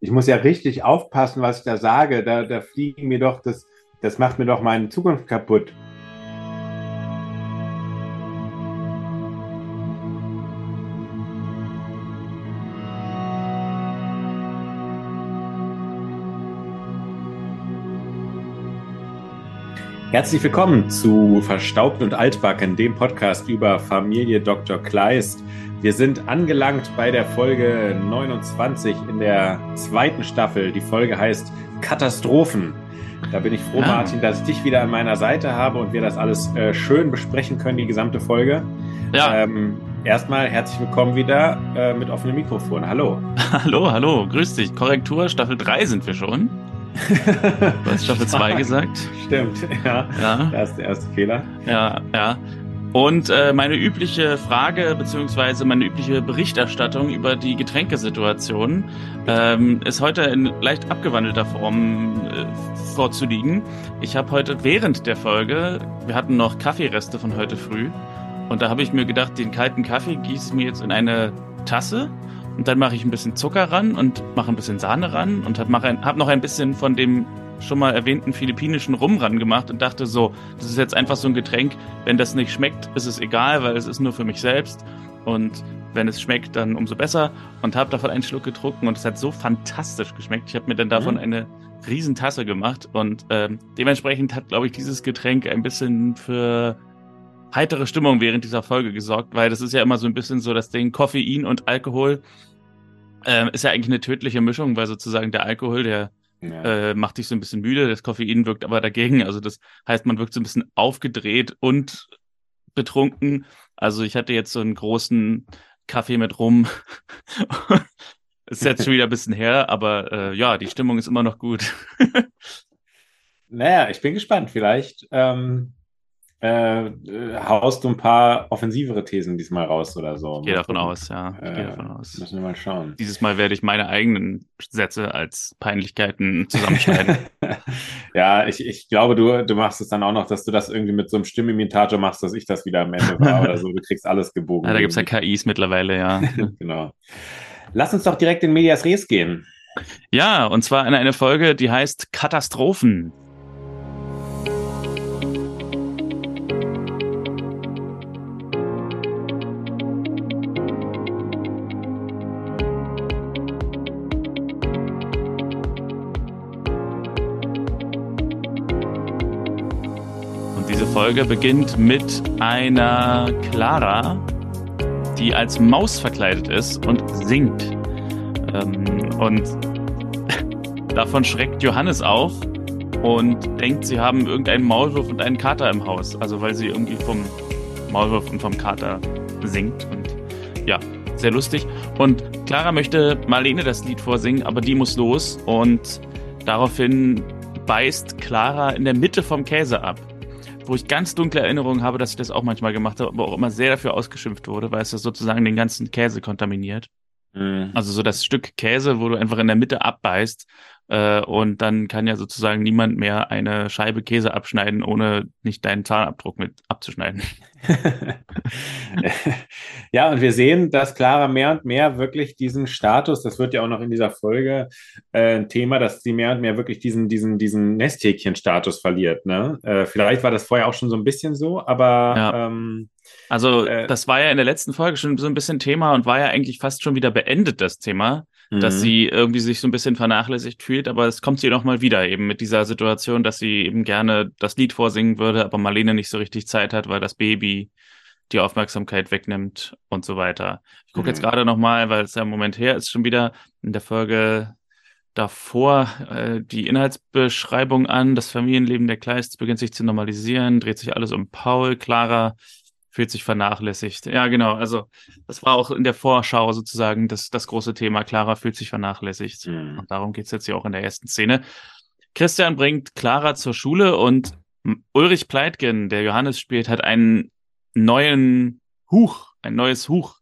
ich muss ja richtig aufpassen, was ich da sage. Da, da fliegen mir doch, das, das macht mir doch meine Zukunft kaputt. Herzlich willkommen zu Verstaubt und Altbacken, dem Podcast über Familie Dr. Kleist. Wir sind angelangt bei der Folge 29 in der zweiten Staffel. Die Folge heißt Katastrophen. Da bin ich froh, ja. Martin, dass ich dich wieder an meiner Seite habe und wir das alles äh, schön besprechen können, die gesamte Folge. Ja. Ähm, erstmal herzlich willkommen wieder äh, mit offenem Mikrofon. Hallo. Hallo, hallo, grüß dich. Korrektur, Staffel 3 sind wir schon. Du hast Staffel 2 gesagt. Stimmt, ja. ja. Das ist der erste Fehler. Ja, ja. Und äh, meine übliche Frage beziehungsweise meine übliche Berichterstattung über die Getränkesituation ähm, ist heute in leicht abgewandelter Form äh, vorzulegen. Ich habe heute während der Folge, wir hatten noch Kaffeereste von heute früh, und da habe ich mir gedacht, den kalten Kaffee gieße ich mir jetzt in eine Tasse und dann mache ich ein bisschen Zucker ran und mache ein bisschen Sahne ran und habe hab noch ein bisschen von dem schon mal erwähnten philippinischen Rum ran gemacht und dachte so, das ist jetzt einfach so ein Getränk. Wenn das nicht schmeckt, ist es egal, weil es ist nur für mich selbst. Und wenn es schmeckt, dann umso besser. Und habe davon einen Schluck getrunken und es hat so fantastisch geschmeckt. Ich habe mir dann davon mhm. eine Riesentasse gemacht und ähm, dementsprechend hat, glaube ich, dieses Getränk ein bisschen für heitere Stimmung während dieser Folge gesorgt, weil das ist ja immer so ein bisschen so das Ding Koffein und Alkohol ähm, ist ja eigentlich eine tödliche Mischung, weil sozusagen der Alkohol, der ja. äh, macht dich so ein bisschen müde, das Koffein wirkt aber dagegen. Also das heißt, man wirkt so ein bisschen aufgedreht und betrunken. Also ich hatte jetzt so einen großen Kaffee mit Rum. ist jetzt schon wieder ein bisschen her, aber äh, ja, die Stimmung ist immer noch gut. naja, ich bin gespannt. Vielleicht ähm, äh, haust du ein paar offensivere Thesen diesmal raus oder so. Ich gehe davon aus, ja. Ich äh, davon aus. Müssen wir mal schauen. Dieses Mal werde ich meine eigenen Sätze als Peinlichkeiten zusammenschneiden. ja, ich, ich glaube, du, du machst es dann auch noch, dass du das irgendwie mit so einem Stimmimitator machst, dass ich das wieder am Ende war oder so. Du kriegst alles gebogen. Ja, da gibt es ja KIs mittlerweile, ja. genau. Lass uns doch direkt in Medias Res gehen. Ja, und zwar in eine Folge, die heißt Katastrophen. Folge beginnt mit einer Clara, die als Maus verkleidet ist und singt. Ähm, und davon schreckt Johannes auf und denkt, sie haben irgendeinen Maulwurf und einen Kater im Haus. Also weil sie irgendwie vom Maulwurf und vom Kater singt. Und ja, sehr lustig. Und Clara möchte Marlene das Lied vorsingen, aber die muss los. Und daraufhin beißt Clara in der Mitte vom Käse ab wo ich ganz dunkle Erinnerungen habe, dass ich das auch manchmal gemacht habe, aber auch immer sehr dafür ausgeschimpft wurde, weil es das sozusagen den ganzen Käse kontaminiert. Mhm. Also so das Stück Käse, wo du einfach in der Mitte abbeißt äh, und dann kann ja sozusagen niemand mehr eine Scheibe Käse abschneiden, ohne nicht deinen Zahnabdruck mit abzuschneiden. ja, und wir sehen, dass Clara mehr und mehr wirklich diesen Status, das wird ja auch noch in dieser Folge äh, ein Thema, dass sie mehr und mehr wirklich diesen, diesen, diesen Nesthäkchen-Status verliert. Ne? Äh, vielleicht war das vorher auch schon so ein bisschen so, aber ja. ähm, also äh, das war ja in der letzten Folge schon so ein bisschen Thema und war ja eigentlich fast schon wieder beendet, das Thema mhm. dass sie irgendwie sich so ein bisschen vernachlässigt fühlt, aber es kommt sie nochmal wieder eben mit dieser Situation, dass sie eben gerne das Lied vorsingen würde, aber Marlene nicht so richtig Zeit hat, weil das Baby die Aufmerksamkeit wegnimmt und so weiter. Ich gucke mhm. jetzt gerade nochmal, weil es ja im Moment her ist, schon wieder in der Folge davor äh, die Inhaltsbeschreibung an. Das Familienleben der Kleists beginnt sich zu normalisieren, dreht sich alles um Paul. Clara fühlt sich vernachlässigt. Ja, genau. Also das war auch in der Vorschau sozusagen das, das große Thema. Clara fühlt sich vernachlässigt. Mhm. Und darum geht es jetzt hier auch in der ersten Szene. Christian bringt Clara zur Schule und Ulrich Pleitgen, der Johannes spielt, hat einen neuen Huch, ein neues Huch,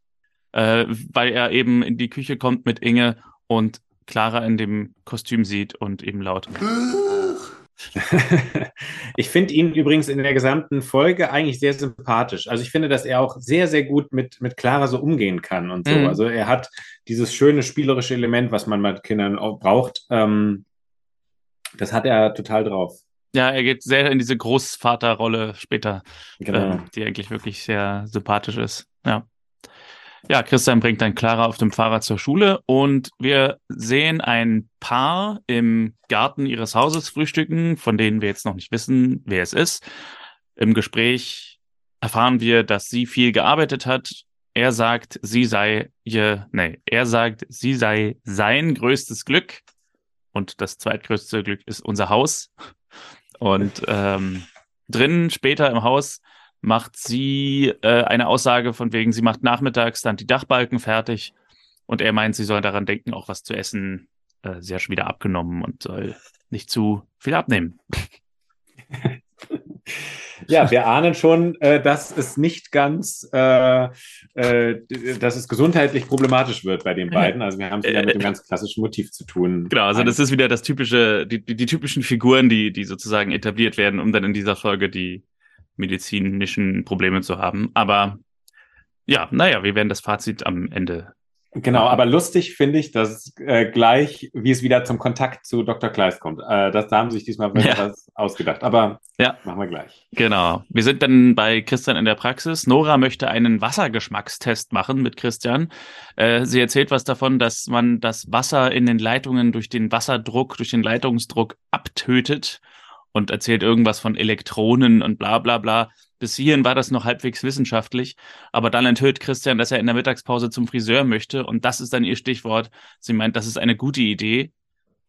äh, weil er eben in die Küche kommt mit Inge und Clara in dem Kostüm sieht und eben laut ich finde ihn übrigens in der gesamten Folge eigentlich sehr sympathisch. Also ich finde, dass er auch sehr, sehr gut mit, mit Clara so umgehen kann und so. Mhm. Also er hat dieses schöne spielerische Element, was man mit Kindern auch braucht. Ähm, das hat er total drauf. Ja, er geht sehr in diese Großvaterrolle später, genau. ähm, die eigentlich wirklich sehr sympathisch ist. Ja. Ja, Christian bringt dann Clara auf dem Fahrrad zur Schule und wir sehen ein Paar im Garten ihres Hauses frühstücken, von denen wir jetzt noch nicht wissen, wer es ist. Im Gespräch erfahren wir, dass sie viel gearbeitet hat. Er sagt, sie sei ihr, nee, er sagt, sie sei sein größtes Glück und das zweitgrößte Glück ist unser Haus. Und ähm, drinnen später im Haus macht sie äh, eine Aussage von wegen, sie macht nachmittags dann die Dachbalken fertig und er meint, sie soll daran denken, auch was zu essen. Äh, sie hat schon wieder abgenommen und soll nicht zu viel abnehmen. Ja, wir ahnen schon, äh, dass es nicht ganz, äh, äh, dass es gesundheitlich problematisch wird bei den beiden. Also wir haben es wieder mit einem ganz klassischen Motiv zu tun. Genau, also das ist wieder das typische, die, die, die typischen Figuren, die, die sozusagen etabliert werden, um dann in dieser Folge die medizinischen Probleme zu haben. Aber ja, naja, wir werden das Fazit am Ende Genau, aber lustig finde ich, dass äh, gleich, wie es wieder zum Kontakt zu Dr. Kleist kommt. Äh, das, da haben sich diesmal ja. was ausgedacht. Aber ja. machen wir gleich. Genau. Wir sind dann bei Christian in der Praxis. Nora möchte einen Wassergeschmackstest machen mit Christian. Äh, sie erzählt was davon, dass man das Wasser in den Leitungen durch den Wasserdruck, durch den Leitungsdruck abtötet und erzählt irgendwas von Elektronen und bla bla bla. Bis hierhin war das noch halbwegs wissenschaftlich, aber dann enthüllt Christian, dass er in der Mittagspause zum Friseur möchte und das ist dann ihr Stichwort. Sie meint, das ist eine gute Idee.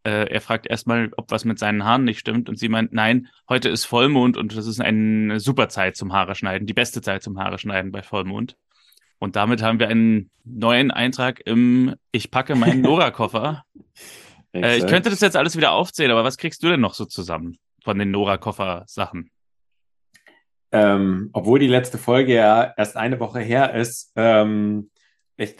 Äh, er fragt erstmal, ob was mit seinen Haaren nicht stimmt und sie meint, nein, heute ist Vollmond und das ist eine super Zeit zum Haare schneiden, die beste Zeit zum Haare schneiden bei Vollmond. Und damit haben wir einen neuen Eintrag im Ich packe meinen Nora-Koffer. äh, ich könnte das jetzt alles wieder aufzählen, aber was kriegst du denn noch so zusammen von den Nora-Koffer-Sachen? ähm, obwohl die letzte Folge ja erst eine Woche her ist, ähm, ich,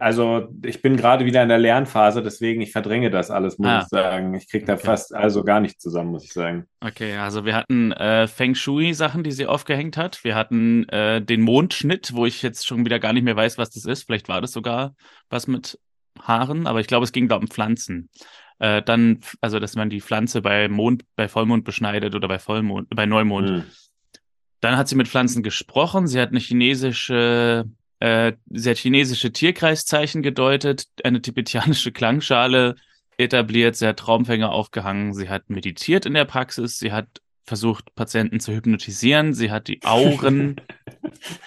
also ich bin gerade wieder in der Lernphase, deswegen ich verdränge das alles, muss ah. ich sagen. Ich kriege da okay. fast also gar nichts zusammen, muss ich sagen. Okay, also wir hatten äh, Feng Shui-Sachen, die sie aufgehängt hat. Wir hatten äh, den Mondschnitt, wo ich jetzt schon wieder gar nicht mehr weiß, was das ist. Vielleicht war das sogar was mit Haaren, aber ich glaube, es ging da um Pflanzen. Äh, dann, also dass man die Pflanze bei Mond, bei Vollmond beschneidet oder bei Vollmond, bei Neumond. Hm. Dann hat sie mit Pflanzen gesprochen. Sie hat eine chinesische, äh, sie hat chinesische Tierkreiszeichen gedeutet, eine tibetianische Klangschale etabliert, sie hat Traumfänger aufgehangen, sie hat meditiert in der Praxis, sie hat versucht, Patienten zu hypnotisieren, sie hat die Auren,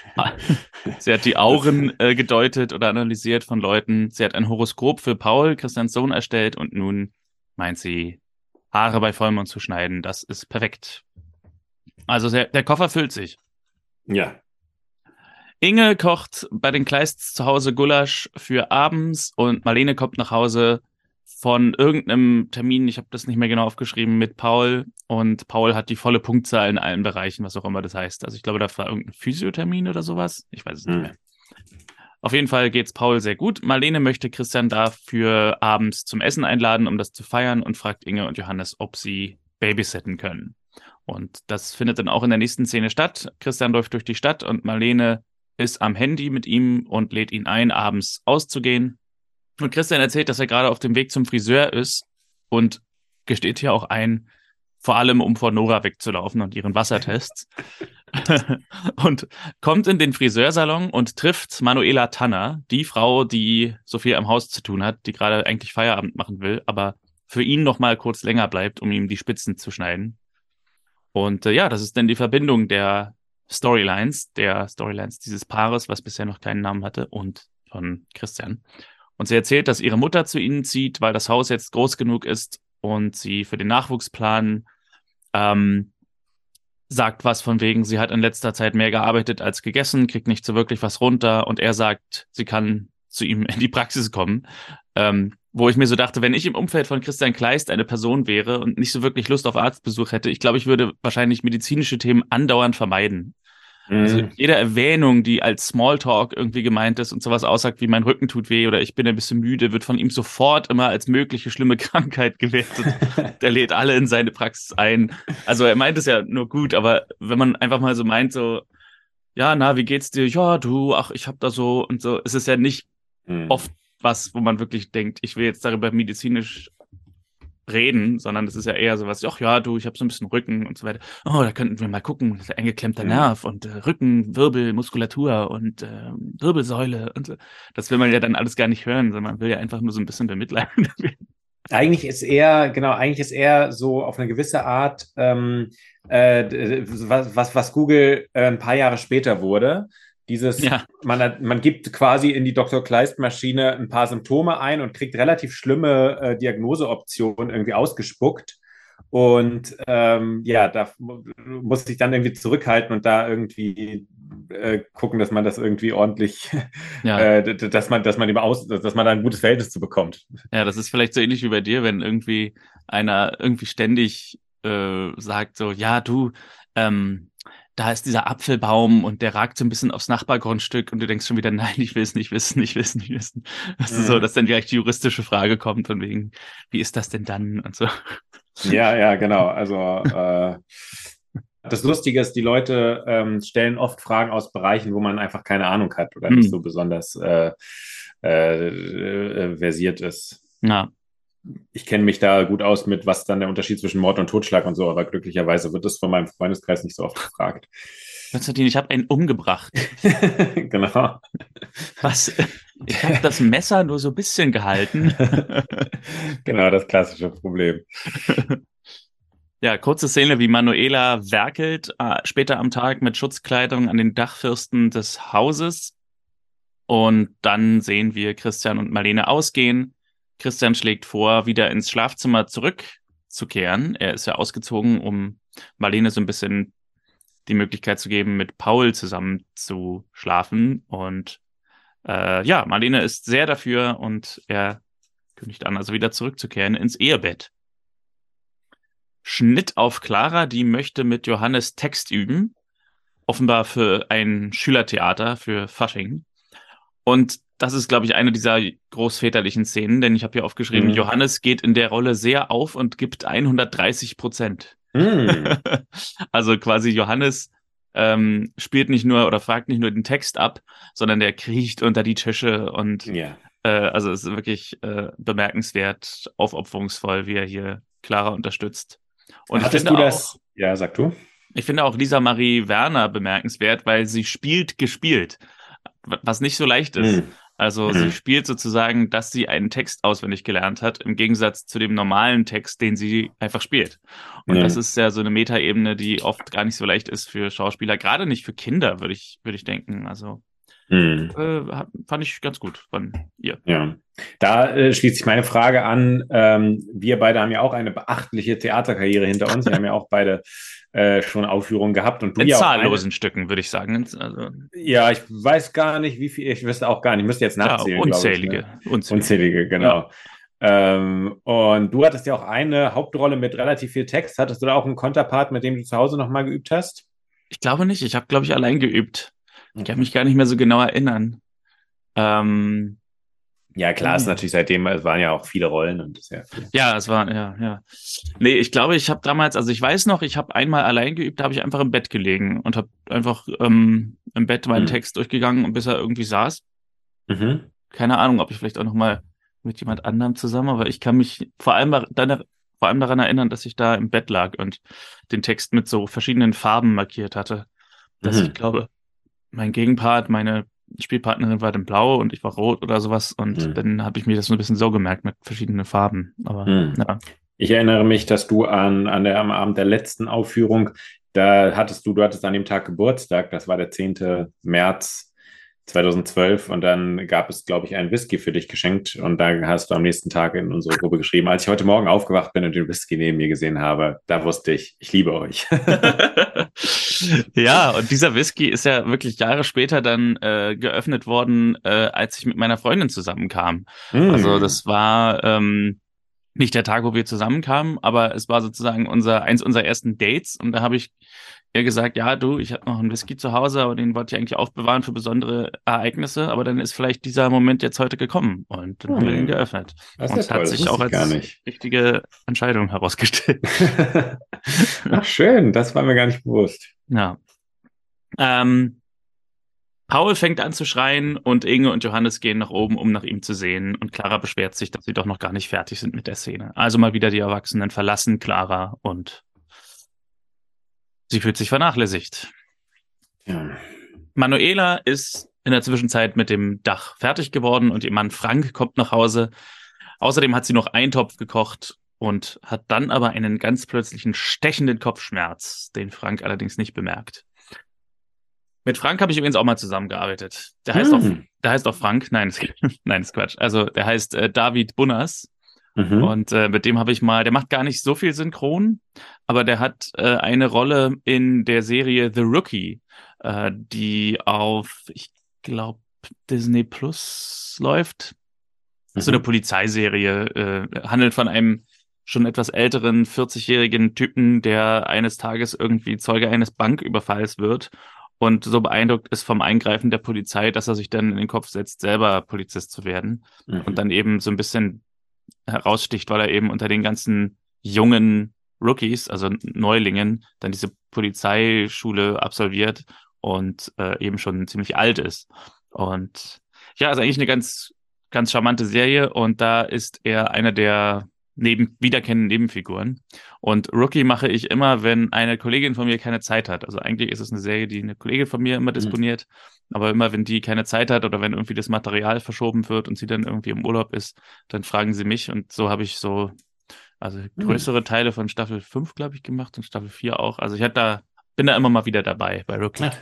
sie hat die Auren äh, gedeutet oder analysiert von Leuten, sie hat ein Horoskop für Paul, Christians Sohn, erstellt und nun meint sie, Haare bei Vollmond zu schneiden. Das ist perfekt. Also der, der Koffer füllt sich. Ja. Inge kocht bei den Kleists zu Hause Gulasch für abends und Marlene kommt nach Hause von irgendeinem Termin, ich habe das nicht mehr genau aufgeschrieben, mit Paul und Paul hat die volle Punktzahl in allen Bereichen, was auch immer das heißt. Also ich glaube, da war irgendein Physiothermin oder sowas. Ich weiß es hm. nicht mehr. Auf jeden Fall geht's Paul sehr gut. Marlene möchte Christian dafür abends zum Essen einladen, um das zu feiern und fragt Inge und Johannes, ob sie babysitten können. Und das findet dann auch in der nächsten Szene statt. Christian läuft durch die Stadt und Marlene ist am Handy mit ihm und lädt ihn ein, abends auszugehen. Und Christian erzählt, dass er gerade auf dem Weg zum Friseur ist und gesteht hier auch ein, vor allem um vor Nora wegzulaufen und ihren Wassertests. und kommt in den Friseursalon und trifft Manuela Tanner, die Frau, die so viel am Haus zu tun hat, die gerade eigentlich Feierabend machen will, aber für ihn noch mal kurz länger bleibt, um ihm die Spitzen zu schneiden. Und äh, ja, das ist dann die Verbindung der Storylines, der Storylines dieses Paares, was bisher noch keinen Namen hatte, und von Christian. Und sie erzählt, dass ihre Mutter zu ihnen zieht, weil das Haus jetzt groß genug ist und sie für den Nachwuchs planen. Ähm, sagt was von wegen, sie hat in letzter Zeit mehr gearbeitet als gegessen, kriegt nicht so wirklich was runter und er sagt, sie kann zu ihm in die Praxis kommen. Ähm, wo ich mir so dachte, wenn ich im Umfeld von Christian Kleist eine Person wäre und nicht so wirklich Lust auf Arztbesuch hätte, ich glaube, ich würde wahrscheinlich medizinische Themen andauernd vermeiden. Also mhm. jede Erwähnung, die als Smalltalk irgendwie gemeint ist und sowas aussagt wie mein Rücken tut weh oder ich bin ein bisschen müde, wird von ihm sofort immer als mögliche schlimme Krankheit gewertet. Der lädt alle in seine Praxis ein. Also er meint es ja nur gut, aber wenn man einfach mal so meint, so, ja, na, wie geht's dir? Ja, du, ach, ich hab da so und so. Es ist ja nicht mhm. oft was, wo man wirklich denkt, ich will jetzt darüber medizinisch reden, sondern das ist ja eher so was, ach ja, du, ich habe so ein bisschen Rücken und so weiter. Oh, da könnten wir mal gucken, eingeklemmter ja. Nerv und äh, Rücken, Wirbel, Muskulatur und äh, Wirbelsäule und so. Das will man ja dann alles gar nicht hören, sondern man will ja einfach nur so ein bisschen bemitleiden. eigentlich ist eher, genau, eigentlich ist eher so auf eine gewisse Art, ähm, äh, was, was, was Google äh, ein paar Jahre später wurde. Dieses, ja. man, hat, man gibt quasi in die Dr. Kleist-Maschine ein paar Symptome ein und kriegt relativ schlimme äh, Diagnoseoptionen irgendwie ausgespuckt. Und ähm, ja, da muss ich dann irgendwie zurückhalten und da irgendwie äh, gucken, dass man das irgendwie ordentlich, ja. äh, dass man, dass man eben aus, dass man da ein gutes Verhältnis zu bekommt. Ja, das ist vielleicht so ähnlich wie bei dir, wenn irgendwie einer irgendwie ständig äh, sagt so, ja, du, ähm, da ist dieser Apfelbaum und der ragt so ein bisschen aufs Nachbargrundstück und du denkst schon wieder, nein, ich will es nicht wissen, ich will es nicht wissen. Das mhm. ist so, dass dann gleich die juristische Frage kommt von wegen, wie ist das denn dann und so. Ja, ja, genau. Also äh, das Lustige ist, die Leute ähm, stellen oft Fragen aus Bereichen, wo man einfach keine Ahnung hat oder mhm. nicht so besonders äh, äh, äh versiert ist. Ja ich kenne mich da gut aus mit, was dann der Unterschied zwischen Mord und Totschlag und so, aber glücklicherweise wird das von meinem Freundeskreis nicht so oft gefragt. Konstantin, ich habe einen umgebracht. genau. Was? Ich habe das Messer nur so ein bisschen gehalten. genau, das klassische Problem. Ja, kurze Szene, wie Manuela werkelt äh, später am Tag mit Schutzkleidung an den Dachfirsten des Hauses. Und dann sehen wir Christian und Marlene ausgehen. Christian schlägt vor, wieder ins Schlafzimmer zurückzukehren. Er ist ja ausgezogen, um Marlene so ein bisschen die Möglichkeit zu geben, mit Paul zusammen zu schlafen. Und äh, ja, Marlene ist sehr dafür und er kündigt an, also wieder zurückzukehren ins Ehebett. Schnitt auf Clara, die möchte mit Johannes Text üben. Offenbar für ein Schülertheater für Fasching. Und das ist, glaube ich, eine dieser großväterlichen Szenen, denn ich habe hier aufgeschrieben, mhm. Johannes geht in der Rolle sehr auf und gibt 130 Prozent. Mhm. also quasi Johannes ähm, spielt nicht nur oder fragt nicht nur den Text ab, sondern der kriecht unter die Tische und ja. äh, also es ist wirklich äh, bemerkenswert, aufopferungsvoll, wie er hier Clara unterstützt. Und Hattest du das? Auch, ja, sag du. Ich finde auch Lisa Marie Werner bemerkenswert, weil sie spielt gespielt, was nicht so leicht ist. Mhm. Also mhm. sie spielt sozusagen, dass sie einen Text auswendig gelernt hat, im Gegensatz zu dem normalen Text, den sie einfach spielt. Und mhm. das ist ja so eine Metaebene, die oft gar nicht so leicht ist für Schauspieler, gerade nicht für Kinder, würde ich, würde ich denken. Also mhm. äh, fand ich ganz gut von ihr. Ja. Da äh, schließt sich meine Frage an. Ähm, wir beide haben ja auch eine beachtliche Theaterkarriere hinter uns. Wir haben ja auch beide äh, schon Aufführungen gehabt und du In ja zahllosen Stücken, würde ich sagen. Also, ja, ich weiß gar nicht, wie viel, ich wüsste auch gar nicht, ich müsste jetzt nachzählen. Ja, unzählige, ich, ne? unzählige. Unzählige, genau. Ja. Ähm, und du hattest ja auch eine Hauptrolle mit relativ viel Text. Hattest du da auch einen Konterpart, mit dem du zu Hause nochmal geübt hast? Ich glaube nicht. Ich habe, glaube ich, allein geübt. Ich kann mich gar nicht mehr so genau erinnern. Ähm, ja, klar, ist hm. natürlich seitdem, es waren ja auch viele Rollen und das ja. Ja, es war, ja, ja. Nee, ich glaube, ich habe damals, also ich weiß noch, ich habe einmal allein geübt, da habe ich einfach im Bett gelegen und habe einfach ähm, im Bett meinen mhm. Text durchgegangen und bis er irgendwie saß. Mhm. Keine Ahnung, ob ich vielleicht auch noch mal mit jemand anderem zusammen, aber ich kann mich vor allem, dann, vor allem daran erinnern, dass ich da im Bett lag und den Text mit so verschiedenen Farben markiert hatte. Dass mhm. ich glaube, mein Gegenpart, meine Spielpartnerin war dann blau und ich war rot oder sowas. Und mhm. dann habe ich mir das so ein bisschen so gemerkt mit verschiedenen Farben. Aber mhm. ja. Ich erinnere mich, dass du an, an der, am Abend der letzten Aufführung, da hattest du, du hattest an dem Tag Geburtstag, das war der 10. März 2012 und dann gab es, glaube ich, einen Whisky für dich geschenkt und da hast du am nächsten Tag in unsere Gruppe geschrieben, als ich heute Morgen aufgewacht bin und den Whisky neben mir gesehen habe, da wusste ich, ich liebe euch. ja, und dieser Whisky ist ja wirklich Jahre später dann äh, geöffnet worden, äh, als ich mit meiner Freundin zusammenkam. Mm. Also das war ähm, nicht der Tag, wo wir zusammenkamen, aber es war sozusagen unser eins unserer ersten Dates und da habe ich er gesagt, ja, du, ich habe noch einen Whisky zu Hause, aber den wollte ich eigentlich aufbewahren für besondere Ereignisse, aber dann ist vielleicht dieser Moment jetzt heute gekommen und dann hm. haben wir ihn geöffnet. Das und es hat sich auch als richtige Entscheidung herausgestellt. Ach, schön, das war mir gar nicht bewusst. Ja. Ähm, Paul fängt an zu schreien und Inge und Johannes gehen nach oben, um nach ihm zu sehen. Und Clara beschwert sich, dass sie doch noch gar nicht fertig sind mit der Szene. Also mal wieder die Erwachsenen verlassen Clara und Sie fühlt sich vernachlässigt. Ja. Manuela ist in der Zwischenzeit mit dem Dach fertig geworden und ihr Mann Frank kommt nach Hause. Außerdem hat sie noch Eintopf gekocht und hat dann aber einen ganz plötzlichen stechenden Kopfschmerz, den Frank allerdings nicht bemerkt. Mit Frank habe ich übrigens auch mal zusammengearbeitet. Der heißt hm. auch, der heißt auch Frank. Nein, nein, ist Quatsch. Also der heißt äh, David Bunners. Mhm. Und äh, mit dem habe ich mal, der macht gar nicht so viel Synchron, aber der hat äh, eine Rolle in der Serie The Rookie, äh, die auf, ich glaube, Disney Plus läuft. Mhm. So eine mhm. Polizeiserie, äh, handelt von einem schon etwas älteren 40-jährigen Typen, der eines Tages irgendwie Zeuge eines Banküberfalls wird und so beeindruckt ist vom Eingreifen der Polizei, dass er sich dann in den Kopf setzt, selber Polizist zu werden mhm. und dann eben so ein bisschen heraussticht, weil er eben unter den ganzen jungen Rookies, also Neulingen, dann diese Polizeischule absolviert und äh, eben schon ziemlich alt ist. Und ja, ist eigentlich eine ganz, ganz charmante Serie und da ist er einer der neben, wiederkennenden Nebenfiguren. Und Rookie mache ich immer, wenn eine Kollegin von mir keine Zeit hat. Also eigentlich ist es eine Serie, die eine Kollegin von mir immer mhm. disponiert. Mhm. Aber immer, wenn die keine Zeit hat oder wenn irgendwie das Material verschoben wird und sie dann irgendwie im Urlaub ist, dann fragen sie mich. Und so habe ich so, also hm. größere mhm. Teile von Staffel 5, glaube ich, gemacht und Staffel 4 auch. Also ich hatte da, bin da immer mal wieder dabei bei Rookie. Ja.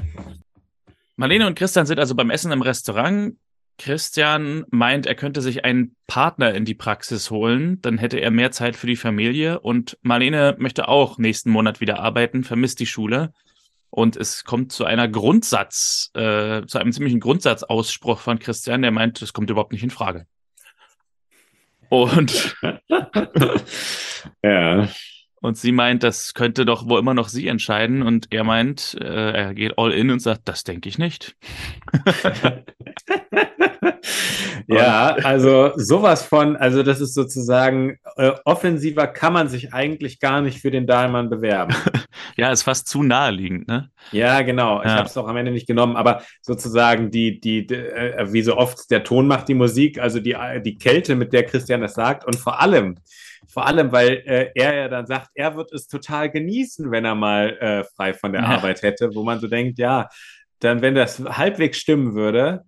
Marlene und Christian sind also beim Essen im Restaurant. Christian meint, er könnte sich einen Partner in die Praxis holen, dann hätte er mehr Zeit für die Familie und Marlene möchte auch nächsten Monat wieder arbeiten, vermisst die Schule. Und es kommt zu einer Grundsatz, äh, zu einem ziemlichen Grundsatzausspruch von Christian, der meint, es kommt überhaupt nicht in Frage. Und ja. Und sie meint, das könnte doch wohl immer noch sie entscheiden. Und er meint, äh, er geht all in und sagt, das denke ich nicht. ja, also sowas von, also das ist sozusagen äh, offensiver kann man sich eigentlich gar nicht für den Dahlmann bewerben. ja, ist fast zu naheliegend, ne? Ja, genau. Ich ja. habe es auch am Ende nicht genommen, aber sozusagen die, die, die äh, wie so oft der Ton macht die Musik, also die, die Kälte, mit der Christian das sagt und vor allem vor allem, weil äh, er ja dann sagt, er wird es total genießen, wenn er mal äh, frei von der ja. Arbeit hätte, wo man so denkt, ja, dann, wenn das halbwegs stimmen würde,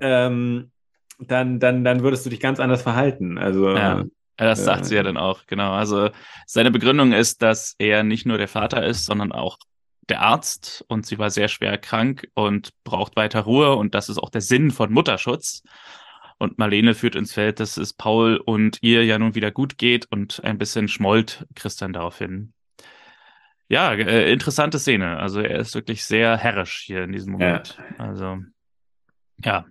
ähm, dann, dann, dann würdest du dich ganz anders verhalten. Also ja. das sagt äh, sie ja dann auch, genau. Also seine Begründung ist, dass er nicht nur der Vater ist, sondern auch der Arzt und sie war sehr schwer krank und braucht weiter Ruhe und das ist auch der Sinn von Mutterschutz. Und Marlene führt ins Feld, dass es Paul und ihr ja nun wieder gut geht und ein bisschen schmollt Christian daraufhin. Ja, äh, interessante Szene. Also er ist wirklich sehr herrisch hier in diesem Moment. Ja. Also ja,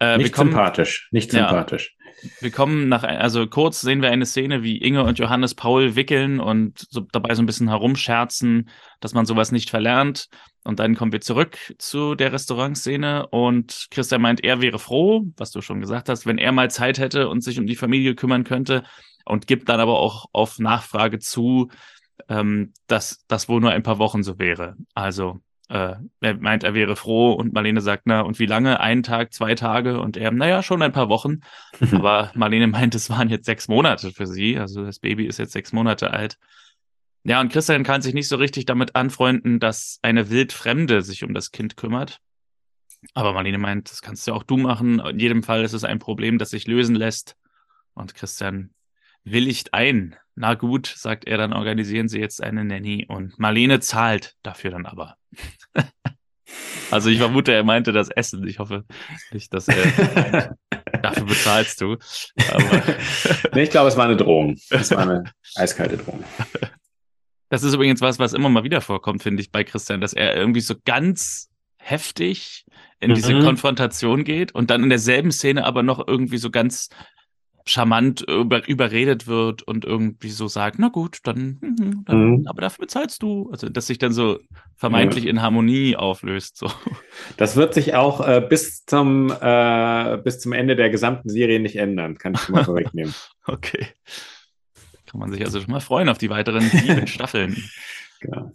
äh, nicht kommen, sympathisch, nicht sympathisch. Ja, wir kommen nach, also kurz sehen wir eine Szene, wie Inge und Johannes Paul wickeln und so, dabei so ein bisschen herumscherzen, dass man sowas nicht verlernt. Und dann kommen wir zurück zu der Restaurantszene und Christian meint, er wäre froh, was du schon gesagt hast, wenn er mal Zeit hätte und sich um die Familie kümmern könnte und gibt dann aber auch auf Nachfrage zu, ähm, dass das wohl nur ein paar Wochen so wäre. Also äh, er meint, er wäre froh und Marlene sagt, na, und wie lange? Ein Tag, zwei Tage? Und er, naja, schon ein paar Wochen. Aber Marlene meint, es waren jetzt sechs Monate für sie. Also das Baby ist jetzt sechs Monate alt. Ja, und Christian kann sich nicht so richtig damit anfreunden, dass eine Wildfremde sich um das Kind kümmert. Aber Marlene meint, das kannst ja auch du machen. In jedem Fall ist es ein Problem, das sich lösen lässt. Und Christian willigt ein. Na gut, sagt er, dann organisieren sie jetzt eine Nanny und Marlene zahlt dafür dann aber. also ich vermute, er meinte das Essen. Ich hoffe nicht, dass er dafür bezahlst du. Aber nee, ich glaube, es war eine Drohung. Es war eine eiskalte Drohung. Das ist übrigens was, was immer mal wieder vorkommt, finde ich, bei Christian, dass er irgendwie so ganz heftig in diese mhm. Konfrontation geht und dann in derselben Szene aber noch irgendwie so ganz charmant über, überredet wird und irgendwie so sagt, na gut, dann, mhm, dann mhm. aber dafür bezahlst du. Also, dass sich dann so vermeintlich ja. in Harmonie auflöst. So. Das wird sich auch äh, bis, zum, äh, bis zum Ende der gesamten Serie nicht ändern, kann ich schon mal vorwegnehmen. okay. Kann man sich also schon mal freuen auf die weiteren sieben Staffeln. Genau.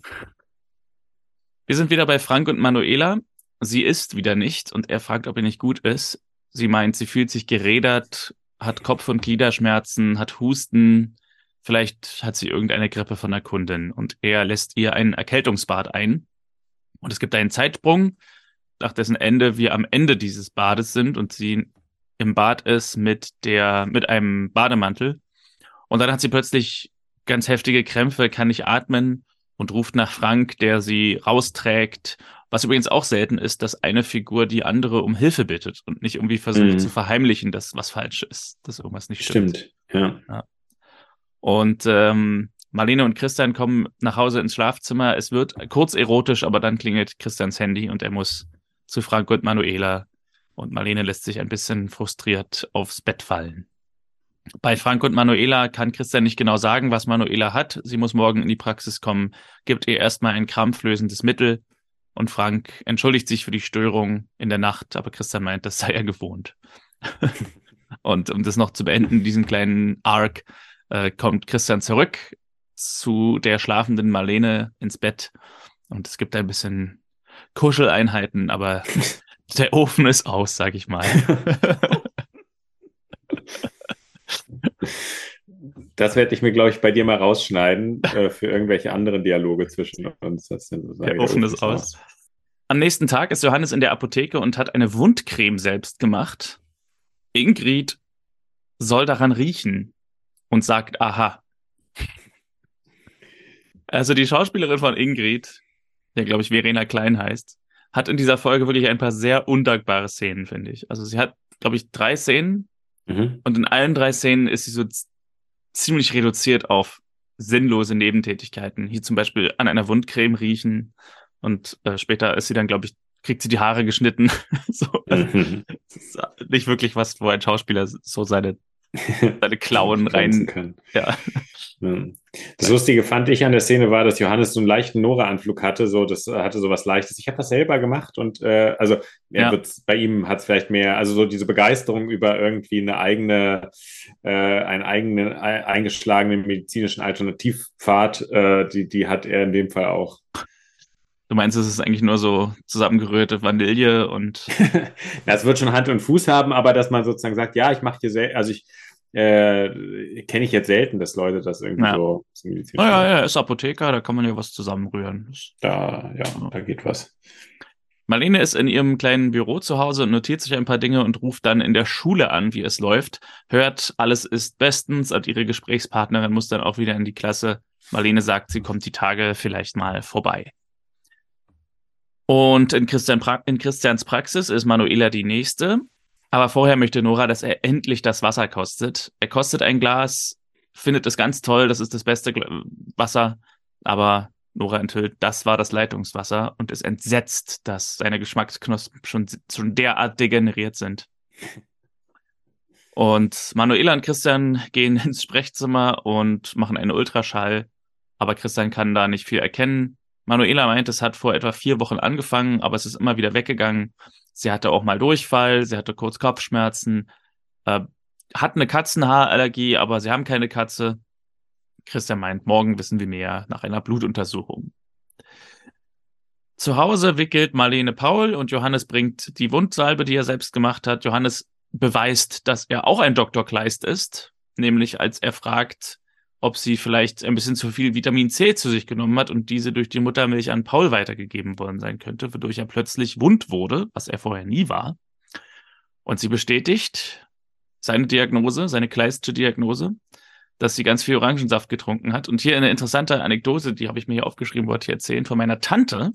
Wir sind wieder bei Frank und Manuela. Sie isst wieder nicht und er fragt, ob er nicht gut ist. Sie meint, sie fühlt sich gerädert, hat Kopf- und Gliederschmerzen, hat Husten. Vielleicht hat sie irgendeine Grippe von der Kundin und er lässt ihr ein Erkältungsbad ein. Und es gibt einen Zeitsprung, nach dessen Ende wir am Ende dieses Bades sind und sie im Bad ist mit der, mit einem Bademantel. Und dann hat sie plötzlich ganz heftige Krämpfe, kann nicht atmen und ruft nach Frank, der sie rausträgt. Was übrigens auch selten ist, dass eine Figur die andere um Hilfe bittet und nicht irgendwie versucht mhm. zu verheimlichen, dass was falsch ist, dass irgendwas nicht stimmt. Stimmt, ja. ja. Und ähm, Marlene und Christian kommen nach Hause ins Schlafzimmer. Es wird kurz erotisch, aber dann klingelt Christians Handy und er muss zu Frank und Manuela. Und Marlene lässt sich ein bisschen frustriert aufs Bett fallen. Bei Frank und Manuela kann Christian nicht genau sagen, was Manuela hat. Sie muss morgen in die Praxis kommen, gibt ihr erstmal ein krampflösendes Mittel und Frank entschuldigt sich für die Störung in der Nacht, aber Christian meint, das sei er gewohnt. und um das noch zu beenden, diesen kleinen Arc, äh, kommt Christian zurück zu der schlafenden Marlene ins Bett und es gibt ein bisschen Kuscheleinheiten, aber der Ofen ist aus, sag ich mal. Das werde ich mir, glaube ich, bei dir mal rausschneiden äh, für irgendwelche anderen Dialoge zwischen uns. Das so der Ofen ist aus. Am nächsten Tag ist Johannes in der Apotheke und hat eine Wundcreme selbst gemacht. Ingrid soll daran riechen und sagt, aha. Also die Schauspielerin von Ingrid, der glaube ich Verena Klein heißt, hat in dieser Folge wirklich ein paar sehr undankbare Szenen, finde ich. Also sie hat, glaube ich, drei Szenen, Mhm. Und in allen drei Szenen ist sie so ziemlich reduziert auf sinnlose Nebentätigkeiten. Hier zum Beispiel an einer Wundcreme riechen und äh, später ist sie dann, glaube ich, kriegt sie die Haare geschnitten. so, mhm. nicht wirklich was, wo ein Schauspieler so seine seine Klauen rein können. Ja. Das Lustige fand ich an der Szene war, dass Johannes so einen leichten Nora-Anflug hatte, so das hatte so was Leichtes. Ich habe das selber gemacht und äh, also ja. bei ihm hat es vielleicht mehr, also so diese Begeisterung über irgendwie eine eigene, äh, einen eigenen äh, eingeschlagenen medizinischen Alternativpfad, äh, die die hat er in dem Fall auch. Du meinst, es ist eigentlich nur so zusammengerührte Vanille und. ja, es wird schon Hand und Fuß haben, aber dass man sozusagen sagt, ja, ich mache hier sehr, also ich äh, kenne ich jetzt selten, dass Leute das irgendwie ja. so. Ja, ja, ja, ist Apotheker, da kann man ja was zusammenrühren. Da, ja, ja, da geht was. Marlene ist in ihrem kleinen Büro zu Hause und notiert sich ein paar Dinge und ruft dann in der Schule an, wie es läuft. Hört, alles ist bestens und ihre Gesprächspartnerin muss dann auch wieder in die Klasse. Marlene sagt, sie kommt die Tage vielleicht mal vorbei. Und in, Christian pra in Christians Praxis ist Manuela die nächste. Aber vorher möchte Nora, dass er endlich das Wasser kostet. Er kostet ein Glas, findet es ganz toll, das ist das beste Wasser. Aber Nora enthüllt, das war das Leitungswasser und ist entsetzt, dass seine Geschmacksknospen schon, schon derart degeneriert sind. Und Manuela und Christian gehen ins Sprechzimmer und machen einen Ultraschall. Aber Christian kann da nicht viel erkennen. Manuela meint, es hat vor etwa vier Wochen angefangen, aber es ist immer wieder weggegangen. Sie hatte auch mal Durchfall, sie hatte kurz Kopfschmerzen, äh, hat eine Katzenhaarallergie, aber sie haben keine Katze. Christian meint, morgen wissen wir mehr nach einer Blutuntersuchung. Zu Hause wickelt Marlene Paul und Johannes bringt die Wundsalbe, die er selbst gemacht hat. Johannes beweist, dass er auch ein Dr. Kleist ist, nämlich als er fragt, ob sie vielleicht ein bisschen zu viel Vitamin C zu sich genommen hat und diese durch die Muttermilch an Paul weitergegeben worden sein könnte, wodurch er plötzlich wund wurde, was er vorher nie war. Und sie bestätigt seine Diagnose, seine Kleistsche Diagnose, dass sie ganz viel Orangensaft getrunken hat. Und hier eine interessante Anekdote, die habe ich mir hier aufgeschrieben, wollte ich erzählen, von meiner Tante,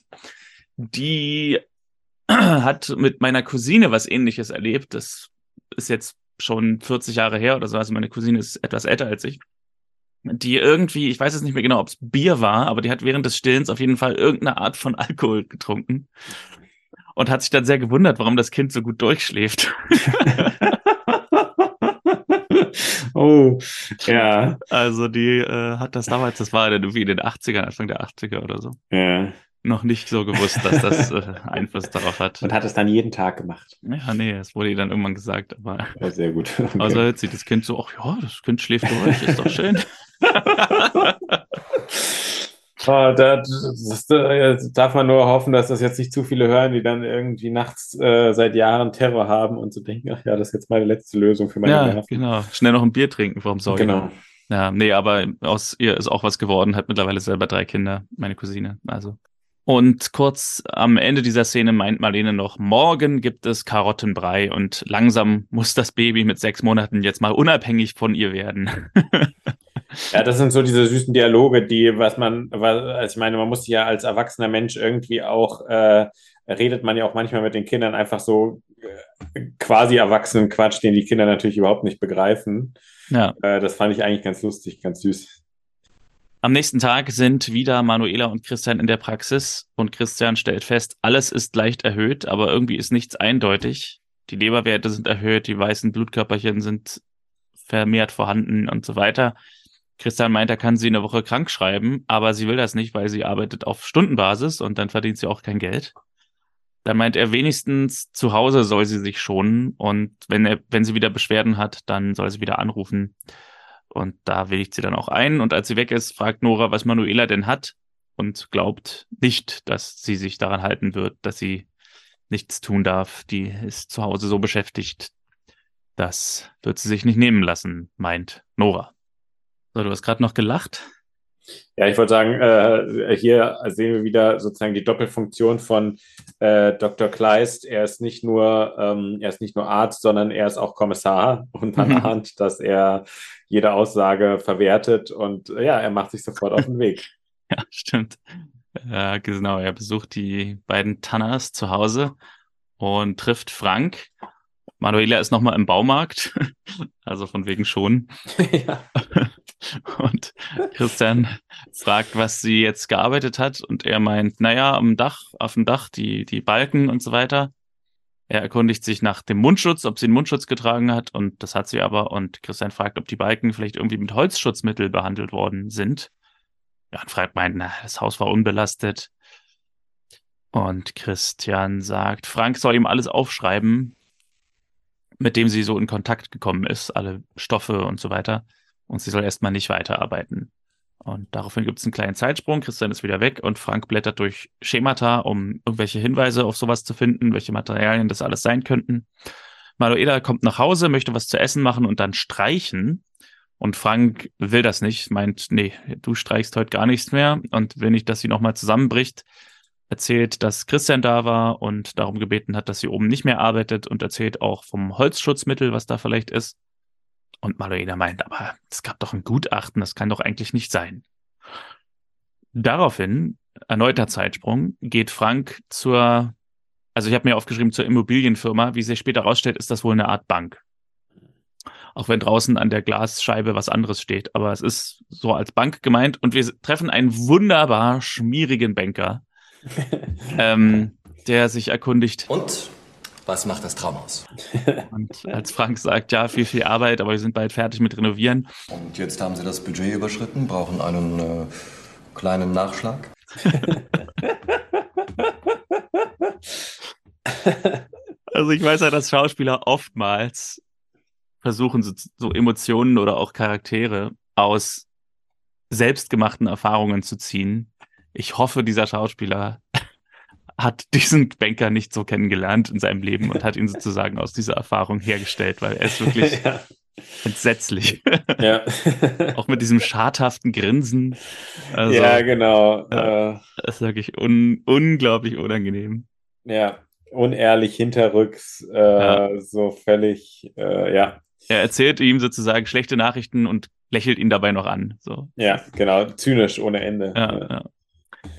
die hat mit meiner Cousine was ähnliches erlebt. Das ist jetzt schon 40 Jahre her oder so. Also meine Cousine ist etwas älter als ich die irgendwie, ich weiß jetzt nicht mehr genau, ob es Bier war, aber die hat während des Stillens auf jeden Fall irgendeine Art von Alkohol getrunken und hat sich dann sehr gewundert, warum das Kind so gut durchschläft. oh, ja. Also die äh, hat das damals, das war dann irgendwie in den 80ern, Anfang der 80er oder so. Ja. Noch nicht so gewusst, dass das äh, Einfluss darauf hat. Und hat es dann jeden Tag gemacht. Ja, nee, es wurde ihr dann irgendwann gesagt, aber. Ja, sehr gut. Okay. Also hört sich das Kind so, ach ja, das Kind schläft durch, ist doch schön. Oh, da, das, das, darf man nur hoffen, dass das jetzt nicht zu viele hören, die dann irgendwie nachts äh, seit Jahren Terror haben und so denken, ach ja, das ist jetzt meine letzte Lösung für meine ja, Nerven. genau. Schnell noch ein Bier trinken vorm Sorgen. Genau. Ja, nee, aber aus ihr ist auch was geworden, hat mittlerweile selber drei Kinder, meine Cousine. Also. Und kurz am Ende dieser Szene meint Marlene noch, morgen gibt es Karottenbrei und langsam muss das Baby mit sechs Monaten jetzt mal unabhängig von ihr werden. Ja, das sind so diese süßen Dialoge, die, was man, was, also ich meine, man muss ja als erwachsener Mensch irgendwie auch, äh, redet man ja auch manchmal mit den Kindern einfach so äh, quasi erwachsenen Quatsch, den die Kinder natürlich überhaupt nicht begreifen. Ja. Äh, das fand ich eigentlich ganz lustig, ganz süß. Am nächsten Tag sind wieder Manuela und Christian in der Praxis und Christian stellt fest, alles ist leicht erhöht, aber irgendwie ist nichts eindeutig. Die Leberwerte sind erhöht, die weißen Blutkörperchen sind vermehrt vorhanden und so weiter. Christian meint, er kann sie eine Woche krank schreiben, aber sie will das nicht, weil sie arbeitet auf Stundenbasis und dann verdient sie auch kein Geld. Dann meint er, wenigstens zu Hause soll sie sich schonen und wenn er, wenn sie wieder Beschwerden hat, dann soll sie wieder anrufen. Und da willigt sie dann auch ein. Und als sie weg ist, fragt Nora, was Manuela denn hat und glaubt nicht, dass sie sich daran halten wird, dass sie nichts tun darf. Die ist zu Hause so beschäftigt. Das wird sie sich nicht nehmen lassen, meint Nora. So, du hast gerade noch gelacht. Ja, ich wollte sagen, äh, hier sehen wir wieder sozusagen die Doppelfunktion von äh, Dr. Kleist. Er ist nicht nur, ähm, er ist nicht nur Arzt, sondern er ist auch Kommissar und man mhm. ahnt, dass er jede Aussage verwertet und äh, ja, er macht sich sofort auf den Weg. ja, stimmt. Genau, er besucht die beiden Tanners zu Hause und trifft Frank. Manuela ist nochmal im Baumarkt, also von wegen schon. ja. Und Christian fragt, was sie jetzt gearbeitet hat. Und er meint, naja, am Dach, auf dem Dach, die, die Balken und so weiter. Er erkundigt sich nach dem Mundschutz, ob sie einen Mundschutz getragen hat. Und das hat sie aber. Und Christian fragt, ob die Balken vielleicht irgendwie mit Holzschutzmittel behandelt worden sind. Ja, und Frank meint, na, das Haus war unbelastet. Und Christian sagt, Frank soll ihm alles aufschreiben, mit dem sie so in Kontakt gekommen ist, alle Stoffe und so weiter und sie soll erstmal nicht weiterarbeiten. Und daraufhin gibt es einen kleinen Zeitsprung, Christian ist wieder weg und Frank blättert durch Schemata, um irgendwelche Hinweise auf sowas zu finden, welche Materialien das alles sein könnten. Manuela kommt nach Hause, möchte was zu essen machen und dann streichen. Und Frank will das nicht, meint, nee, du streichst heute gar nichts mehr und will nicht, dass sie nochmal zusammenbricht. Erzählt, dass Christian da war und darum gebeten hat, dass sie oben nicht mehr arbeitet und erzählt auch vom Holzschutzmittel, was da vielleicht ist. Und Manuela meint, aber es gab doch ein Gutachten, das kann doch eigentlich nicht sein. Daraufhin, erneuter Zeitsprung, geht Frank zur, also ich habe mir aufgeschrieben, zur Immobilienfirma. Wie sich später herausstellt, ist das wohl eine Art Bank. Auch wenn draußen an der Glasscheibe was anderes steht. Aber es ist so als Bank gemeint und wir treffen einen wunderbar schmierigen Banker, ähm, der sich erkundigt. Und was macht das Traumhaus? Und als Frank sagt, ja, viel, viel Arbeit, aber wir sind bald fertig mit Renovieren. Und jetzt haben Sie das Budget überschritten, brauchen einen äh, kleinen Nachschlag. also ich weiß ja, dass Schauspieler oftmals versuchen, so, so Emotionen oder auch Charaktere aus selbstgemachten Erfahrungen zu ziehen. Ich hoffe, dieser Schauspieler hat diesen Banker nicht so kennengelernt in seinem Leben und hat ihn sozusagen aus dieser Erfahrung hergestellt, weil er ist wirklich ja. entsetzlich. Ja. Auch mit diesem schadhaften Grinsen. Also, ja, genau. Ja, das ist wirklich un unglaublich unangenehm. Ja, unehrlich hinterrücks, äh, ja. so völlig, äh, ja. Er erzählt ihm sozusagen schlechte Nachrichten und lächelt ihn dabei noch an. So. Ja, genau, zynisch ohne Ende. Ja, ja.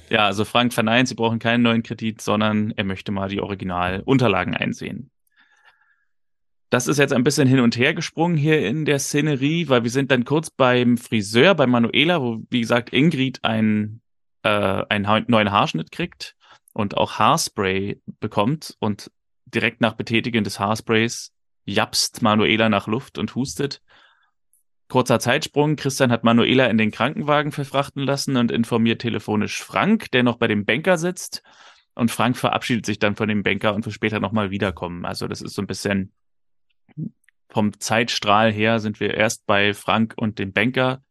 Ja, also Frank verneint, sie brauchen keinen neuen Kredit, sondern er möchte mal die Originalunterlagen einsehen. Das ist jetzt ein bisschen hin und her gesprungen hier in der Szenerie, weil wir sind dann kurz beim Friseur, bei Manuela, wo, wie gesagt, Ingrid einen, äh, einen neuen Haarschnitt kriegt und auch Haarspray bekommt und direkt nach Betätigen des Haarsprays japst Manuela nach Luft und hustet. Kurzer Zeitsprung. Christian hat Manuela in den Krankenwagen verfrachten lassen und informiert telefonisch Frank, der noch bei dem Banker sitzt. Und Frank verabschiedet sich dann von dem Banker und will später nochmal wiederkommen. Also das ist so ein bisschen vom Zeitstrahl her sind wir erst bei Frank und dem Banker,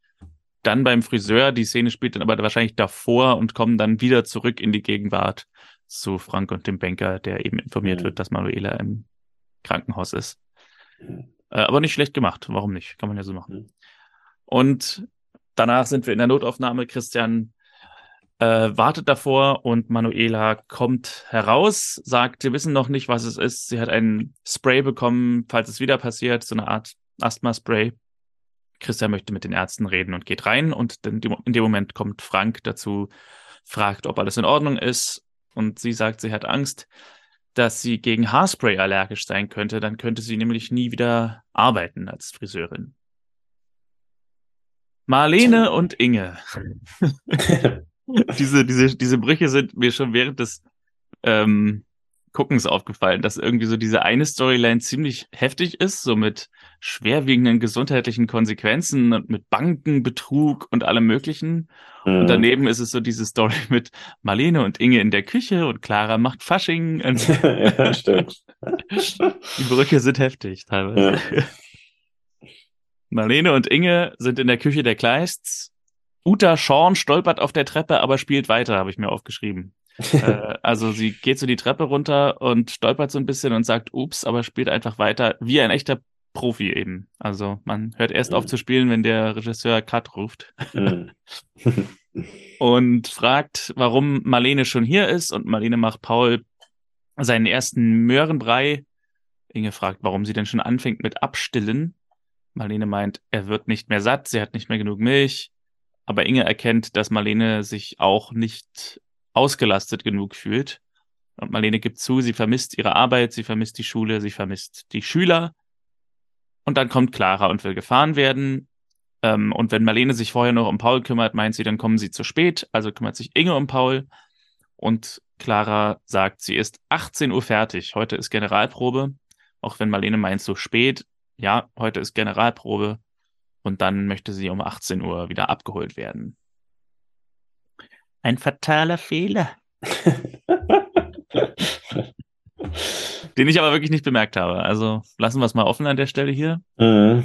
dann beim Friseur. Die Szene spielt dann aber wahrscheinlich davor und kommen dann wieder zurück in die Gegenwart zu Frank und dem Banker, der eben informiert mhm. wird, dass Manuela im Krankenhaus ist. Äh, aber nicht schlecht gemacht. Warum nicht? Kann man ja so machen. Mhm. Und danach sind wir in der Notaufnahme. Christian äh, wartet davor und Manuela kommt heraus, sagt, sie wissen noch nicht, was es ist. Sie hat ein Spray bekommen, falls es wieder passiert, so eine Art Asthma-Spray. Christian möchte mit den Ärzten reden und geht rein und in dem Moment kommt Frank dazu, fragt, ob alles in Ordnung ist und sie sagt, sie hat Angst, dass sie gegen Haarspray allergisch sein könnte, dann könnte sie nämlich nie wieder arbeiten als Friseurin. Marlene und Inge. diese, diese, diese Brüche sind mir schon während des ähm, Guckens aufgefallen, dass irgendwie so diese eine Storyline ziemlich heftig ist, so mit schwerwiegenden gesundheitlichen Konsequenzen und mit Bankenbetrug und allem möglichen. Mhm. Und daneben ist es so diese Story mit Marlene und Inge in der Küche und Clara macht Fasching. ja, stimmt. Die Brücke sind heftig teilweise. Ja. Marlene und Inge sind in der Küche der Kleists Uta Schorn stolpert auf der Treppe, aber spielt weiter, habe ich mir aufgeschrieben. äh, also sie geht so die Treppe runter und stolpert so ein bisschen und sagt, ups, aber spielt einfach weiter, wie ein echter Profi eben. Also man hört erst mhm. auf zu spielen, wenn der Regisseur Cut ruft. Mhm. und fragt, warum Marlene schon hier ist. Und Marlene macht Paul seinen ersten Möhrenbrei. Inge fragt, warum sie denn schon anfängt mit Abstillen. Marlene meint, er wird nicht mehr satt, sie hat nicht mehr genug Milch. Aber Inge erkennt, dass Marlene sich auch nicht ausgelastet genug fühlt. Und Marlene gibt zu, sie vermisst ihre Arbeit, sie vermisst die Schule, sie vermisst die Schüler. Und dann kommt Clara und will gefahren werden. Ähm, und wenn Marlene sich vorher noch um Paul kümmert, meint sie, dann kommen sie zu spät. Also kümmert sich Inge um Paul. Und Clara sagt, sie ist 18 Uhr fertig. Heute ist Generalprobe. Auch wenn Marlene meint, so spät. Ja, heute ist Generalprobe und dann möchte sie um 18 Uhr wieder abgeholt werden. Ein fataler Fehler. Den ich aber wirklich nicht bemerkt habe. Also lassen wir es mal offen an der Stelle hier. Mhm.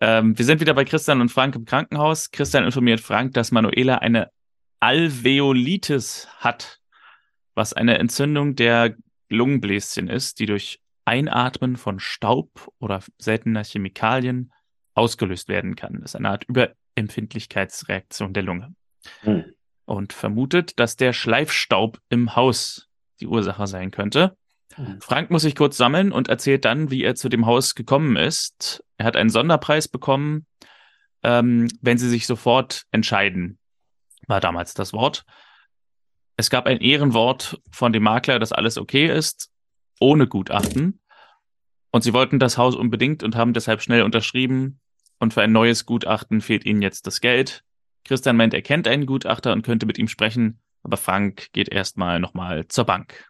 Ähm, wir sind wieder bei Christian und Frank im Krankenhaus. Christian informiert Frank, dass Manuela eine Alveolitis hat, was eine Entzündung der Lungenbläschen ist, die durch Einatmen von Staub oder seltener Chemikalien ausgelöst werden kann. Das ist eine Art Überempfindlichkeitsreaktion der Lunge. Hm. Und vermutet, dass der Schleifstaub im Haus die Ursache sein könnte. Hm. Frank muss sich kurz sammeln und erzählt dann, wie er zu dem Haus gekommen ist. Er hat einen Sonderpreis bekommen, ähm, wenn sie sich sofort entscheiden, war damals das Wort. Es gab ein Ehrenwort von dem Makler, dass alles okay ist, ohne Gutachten. Und sie wollten das Haus unbedingt und haben deshalb schnell unterschrieben. Und für ein neues Gutachten fehlt ihnen jetzt das Geld. Christian meint, er kennt einen Gutachter und könnte mit ihm sprechen, aber Frank geht erstmal nochmal zur Bank.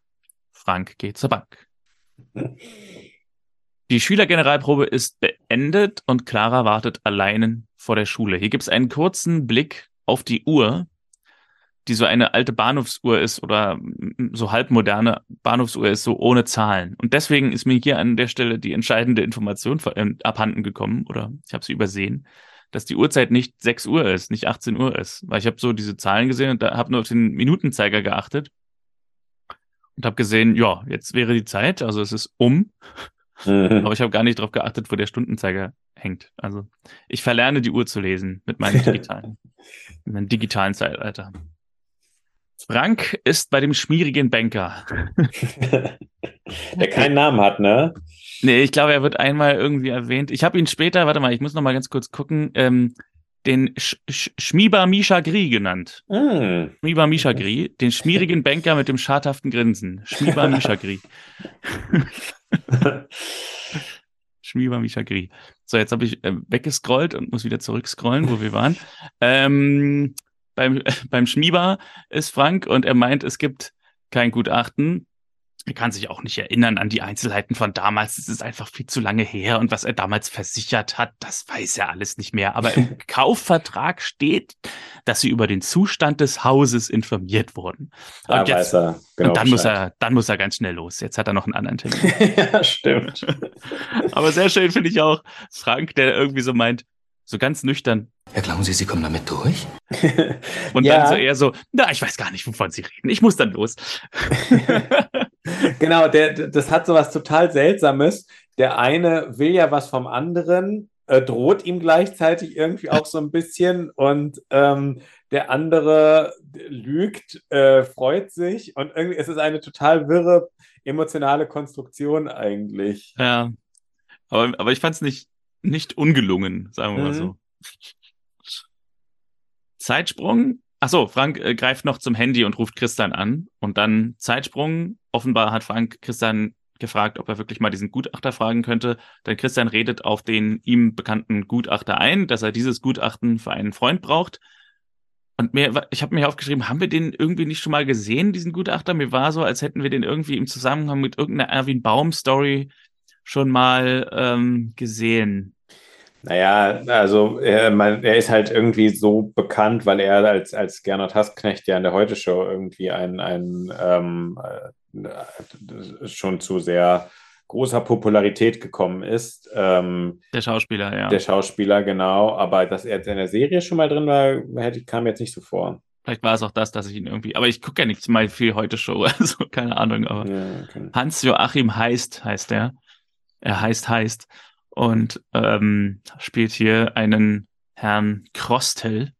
Frank geht zur Bank. Die Schülergeneralprobe ist beendet und Clara wartet allein vor der Schule. Hier gibt es einen kurzen Blick auf die Uhr, die so eine alte Bahnhofsuhr ist oder so halbmoderne Bahnhofsuhr ist, so ohne Zahlen. Und deswegen ist mir hier an der Stelle die entscheidende Information äh, abhanden gekommen oder ich habe sie übersehen, dass die Uhrzeit nicht 6 Uhr ist, nicht 18 Uhr ist. Weil ich habe so diese Zahlen gesehen und da habe nur auf den Minutenzeiger geachtet und habe gesehen, ja, jetzt wäre die Zeit, also es ist um. Aber ich habe gar nicht darauf geachtet, wo der Stundenzeiger hängt. Also ich verlerne die Uhr zu lesen mit meinem digitalen, mit meinem digitalen Zeitalter. Frank ist bei dem schmierigen Banker. Der keinen Namen hat, ne? Nee, ich glaube, er wird einmal irgendwie erwähnt. Ich habe ihn später, warte mal, ich muss noch mal ganz kurz gucken, ähm, den Sch Sch Schmiba Misha Gri genannt. Schmiba Misha Gri, den schmierigen Banker mit dem schadhaften Grinsen. Schmiba Misha Gri. Schmiba Misha Gri. So, jetzt habe ich äh, weggescrollt und muss wieder zurückscrollen, wo wir waren. Ähm, beim, beim Schmieber ist Frank und er meint, es gibt kein Gutachten. Er kann sich auch nicht erinnern an die Einzelheiten von damals. Es ist einfach viel zu lange her. Und was er damals versichert hat, das weiß er alles nicht mehr. Aber im Kaufvertrag steht, dass sie über den Zustand des Hauses informiert wurden. Und, da jetzt, er genau und dann muss er, dann muss er ganz schnell los. Jetzt hat er noch einen anderen Termin. ja, stimmt. Aber sehr schön finde ich auch Frank, der irgendwie so meint, so ganz nüchtern. Ja, glauben Sie, Sie kommen damit durch? Und ja. dann so eher so, na, ich weiß gar nicht, wovon Sie reden. Ich muss dann los. Genau, der, das hat so was total Seltsames. Der eine will ja was vom anderen, äh, droht ihm gleichzeitig irgendwie auch so ein bisschen und ähm, der andere lügt, äh, freut sich und irgendwie ist es eine total wirre emotionale Konstruktion eigentlich. Ja, aber, aber ich fand es nicht, nicht ungelungen, sagen wir mhm. mal so. Zeitsprung. Achso, Frank äh, greift noch zum Handy und ruft Christian an. Und dann Zeitsprung. Offenbar hat Frank Christian gefragt, ob er wirklich mal diesen Gutachter fragen könnte. Denn Christian redet auf den ihm bekannten Gutachter ein, dass er dieses Gutachten für einen Freund braucht. Und mir, ich habe mir aufgeschrieben, haben wir den irgendwie nicht schon mal gesehen, diesen Gutachter? Mir war so, als hätten wir den irgendwie im Zusammenhang mit irgendeiner Erwin Baum-Story schon mal ähm, gesehen. Naja, also er, man, er ist halt irgendwie so bekannt, weil er als, als Gernot Hassknecht ja in der Heute-Show irgendwie ein, ein ähm, äh, schon zu sehr großer Popularität gekommen ist. Ähm, der Schauspieler, ja. Der Schauspieler, genau. Aber dass er jetzt in der Serie schon mal drin war, hätte, kam jetzt nicht so vor. Vielleicht war es auch das, dass ich ihn irgendwie, aber ich gucke ja nicht mal viel Heute-Show, also keine Ahnung, aber ja, okay. Hans-Joachim heißt, heißt er. Er heißt, heißt und ähm, spielt hier einen Herrn Krostel.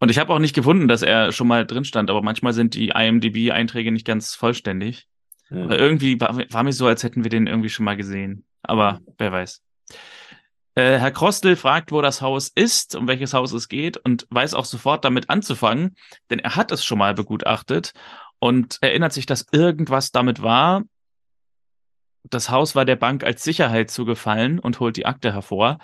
Und ich habe auch nicht gefunden, dass er schon mal drin stand, aber manchmal sind die IMDb-Einträge nicht ganz vollständig. Ja. Aber irgendwie war, war, mir so, als hätten wir den irgendwie schon mal gesehen. Aber wer weiß. Äh, Herr Krostel fragt, wo das Haus ist, um welches Haus es geht und weiß auch sofort damit anzufangen, denn er hat es schon mal begutachtet und erinnert sich, dass irgendwas damit war das Haus war der Bank als Sicherheit zugefallen und holt die Akte hervor.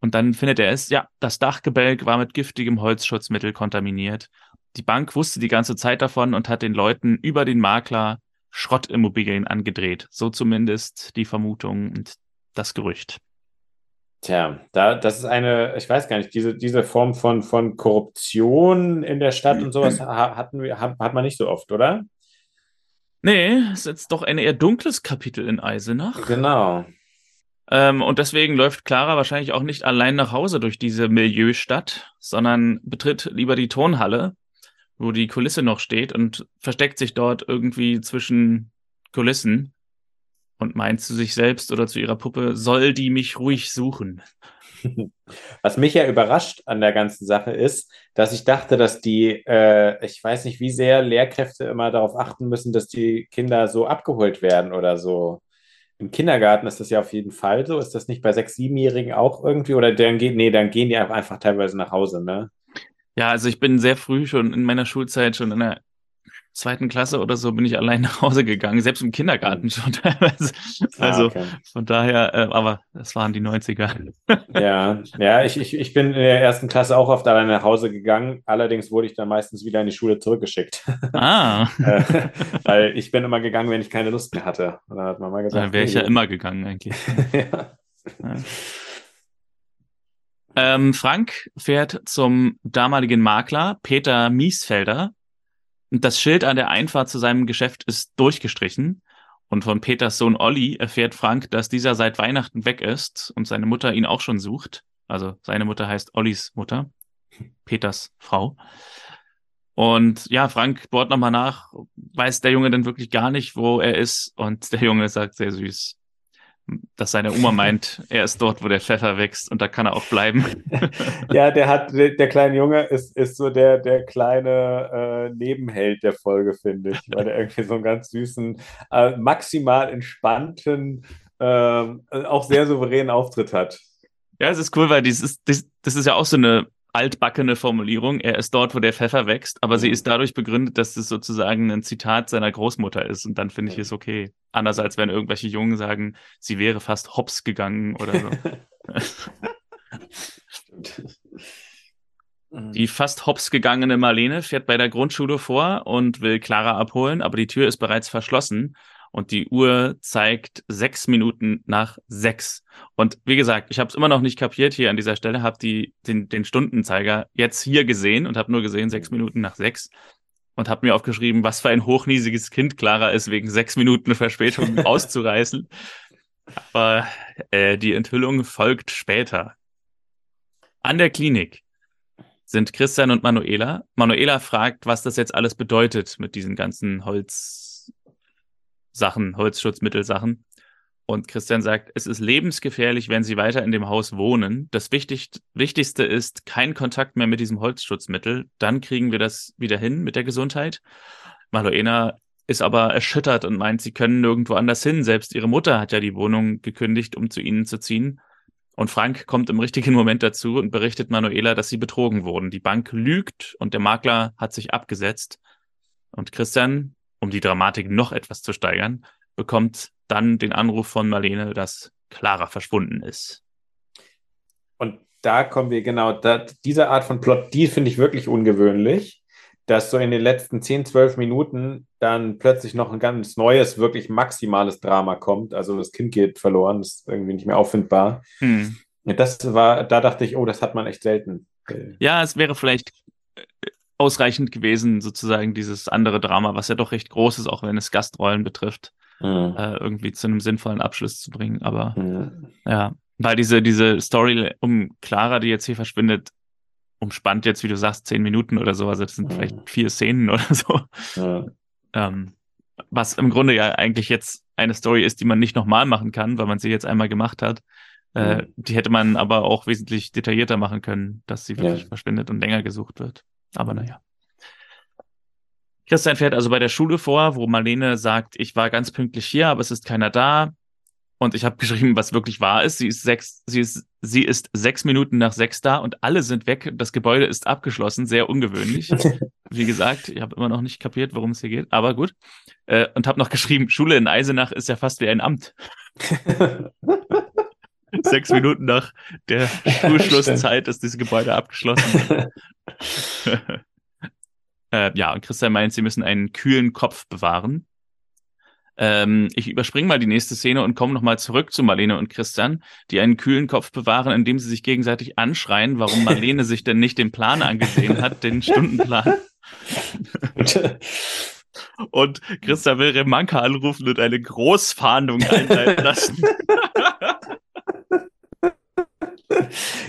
Und dann findet er es, ja, das Dachgebälk war mit giftigem Holzschutzmittel kontaminiert. Die Bank wusste die ganze Zeit davon und hat den Leuten über den Makler Schrottimmobilien angedreht. So zumindest die Vermutung und das Gerücht. Tja, da, das ist eine, ich weiß gar nicht, diese, diese Form von, von Korruption in der Stadt und sowas hatten wir, hat, hat man nicht so oft, oder? Nee, ist jetzt doch ein eher dunkles Kapitel in Eisenach. Genau. Ähm, und deswegen läuft Clara wahrscheinlich auch nicht allein nach Hause durch diese Milieustadt, sondern betritt lieber die Tonhalle, wo die Kulisse noch steht und versteckt sich dort irgendwie zwischen Kulissen und meint zu sich selbst oder zu ihrer Puppe, soll die mich ruhig suchen. Was mich ja überrascht an der ganzen Sache ist, dass ich dachte, dass die, äh, ich weiß nicht, wie sehr Lehrkräfte immer darauf achten müssen, dass die Kinder so abgeholt werden oder so. Im Kindergarten ist das ja auf jeden Fall so. Ist das nicht bei sechs, siebenjährigen auch irgendwie? Oder dann geht, nee, dann gehen die einfach teilweise nach Hause, ne? Ja, also ich bin sehr früh schon in meiner Schulzeit schon in der zweiten Klasse oder so bin ich allein nach Hause gegangen, selbst im Kindergarten hm. schon teilweise. Ah, also okay. von daher, äh, aber das waren die 90er. Ja, ja, ich, ich, ich bin in der ersten Klasse auch oft allein nach Hause gegangen. Allerdings wurde ich dann meistens wieder in die Schule zurückgeschickt. Ah. Äh, weil ich bin immer gegangen, wenn ich keine Lust mehr hatte. Und dann hat Mama gesagt. Dann wäre ich ja immer gegangen eigentlich. ja. ja. Ähm, Frank fährt zum damaligen Makler Peter Miesfelder das Schild an der Einfahrt zu seinem Geschäft ist durchgestrichen. Und von Peters Sohn Olli erfährt Frank, dass dieser seit Weihnachten weg ist und seine Mutter ihn auch schon sucht. Also seine Mutter heißt Ollis Mutter, Peters Frau. Und ja, Frank bohrt nochmal nach, weiß der Junge denn wirklich gar nicht, wo er ist. Und der Junge sagt sehr süß, dass seine Oma meint, er ist dort, wo der Pfeffer wächst und da kann er auch bleiben. ja, der hat, der, der, kleine Junge ist, ist so der, der kleine äh, Nebenheld der Folge, finde ich, weil der irgendwie so einen ganz süßen, äh, maximal entspannten, äh, auch sehr souveränen Auftritt hat. Ja, es ist cool, weil dieses, das, das ist ja auch so eine altbackene Formulierung. Er ist dort, wo der Pfeffer wächst, aber mhm. sie ist dadurch begründet, dass es sozusagen ein Zitat seiner Großmutter ist. Und dann finde ich es okay. Anders als wenn irgendwelche Jungen sagen, sie wäre fast hops gegangen oder so. Die fast hops gegangene Marlene fährt bei der Grundschule vor und will Clara abholen, aber die Tür ist bereits verschlossen und die Uhr zeigt sechs Minuten nach sechs. Und wie gesagt, ich habe es immer noch nicht kapiert hier an dieser Stelle, habe den, den Stundenzeiger jetzt hier gesehen und habe nur gesehen sechs Minuten nach sechs und habe mir aufgeschrieben, was für ein hochniesiges Kind Clara ist, wegen sechs Minuten Verspätung auszureißen. Aber äh, die Enthüllung folgt später. An der Klinik sind Christian und Manuela. Manuela fragt, was das jetzt alles bedeutet mit diesen ganzen Holzsachen, Holzschutzmittelsachen. Und Christian sagt, es ist lebensgefährlich, wenn sie weiter in dem Haus wohnen. Das Wichtig Wichtigste ist kein Kontakt mehr mit diesem Holzschutzmittel. Dann kriegen wir das wieder hin mit der Gesundheit. Manuela ist aber erschüttert und meint, sie können nirgendwo anders hin. Selbst ihre Mutter hat ja die Wohnung gekündigt, um zu ihnen zu ziehen. Und Frank kommt im richtigen Moment dazu und berichtet Manuela, dass sie betrogen wurden. Die Bank lügt und der Makler hat sich abgesetzt. Und Christian, um die Dramatik noch etwas zu steigern, bekommt dann den Anruf von Marlene, dass Clara verschwunden ist. Und da kommen wir genau, da, diese Art von Plot, die finde ich wirklich ungewöhnlich, dass so in den letzten 10, 12 Minuten dann plötzlich noch ein ganz neues, wirklich maximales Drama kommt. Also das Kind geht verloren, ist irgendwie nicht mehr auffindbar. Hm. Das war, da dachte ich, oh, das hat man echt selten. Ja, es wäre vielleicht äh, ausreichend gewesen, sozusagen dieses andere Drama, was ja doch recht groß ist, auch wenn es Gastrollen betrifft mhm. äh, irgendwie zu einem sinnvollen Abschluss zu bringen. Aber mhm. ja, weil diese, diese Story um Clara, die jetzt hier verschwindet, umspannt jetzt, wie du sagst, zehn Minuten oder so. Also das sind mhm. vielleicht vier Szenen oder so. Ja. Ähm, was im Grunde ja eigentlich jetzt eine Story ist, die man nicht nochmal machen kann, weil man sie jetzt einmal gemacht hat. Äh, die hätte man aber auch wesentlich detaillierter machen können, dass sie wirklich ja. verschwindet und länger gesucht wird. Aber naja. Christian fährt also bei der Schule vor, wo Marlene sagt, ich war ganz pünktlich hier, aber es ist keiner da. Und ich habe geschrieben, was wirklich wahr ist. Sie ist sechs, sie ist, sie ist sechs Minuten nach sechs da und alle sind weg. Das Gebäude ist abgeschlossen, sehr ungewöhnlich. Wie gesagt, ich habe immer noch nicht kapiert, worum es hier geht, aber gut. Äh, und habe noch geschrieben, Schule in Eisenach ist ja fast wie ein Amt. sechs Minuten nach der Schulschlusszeit ist dieses Gebäude abgeschlossen. Äh, ja, und Christian meint, sie müssen einen kühlen Kopf bewahren. Ähm, ich überspringe mal die nächste Szene und komme nochmal zurück zu Marlene und Christian, die einen kühlen Kopf bewahren, indem sie sich gegenseitig anschreien, warum Marlene sich denn nicht den Plan angesehen hat, den Stundenplan. und Christian will Remanka anrufen und eine Großfahndung einleiten lassen.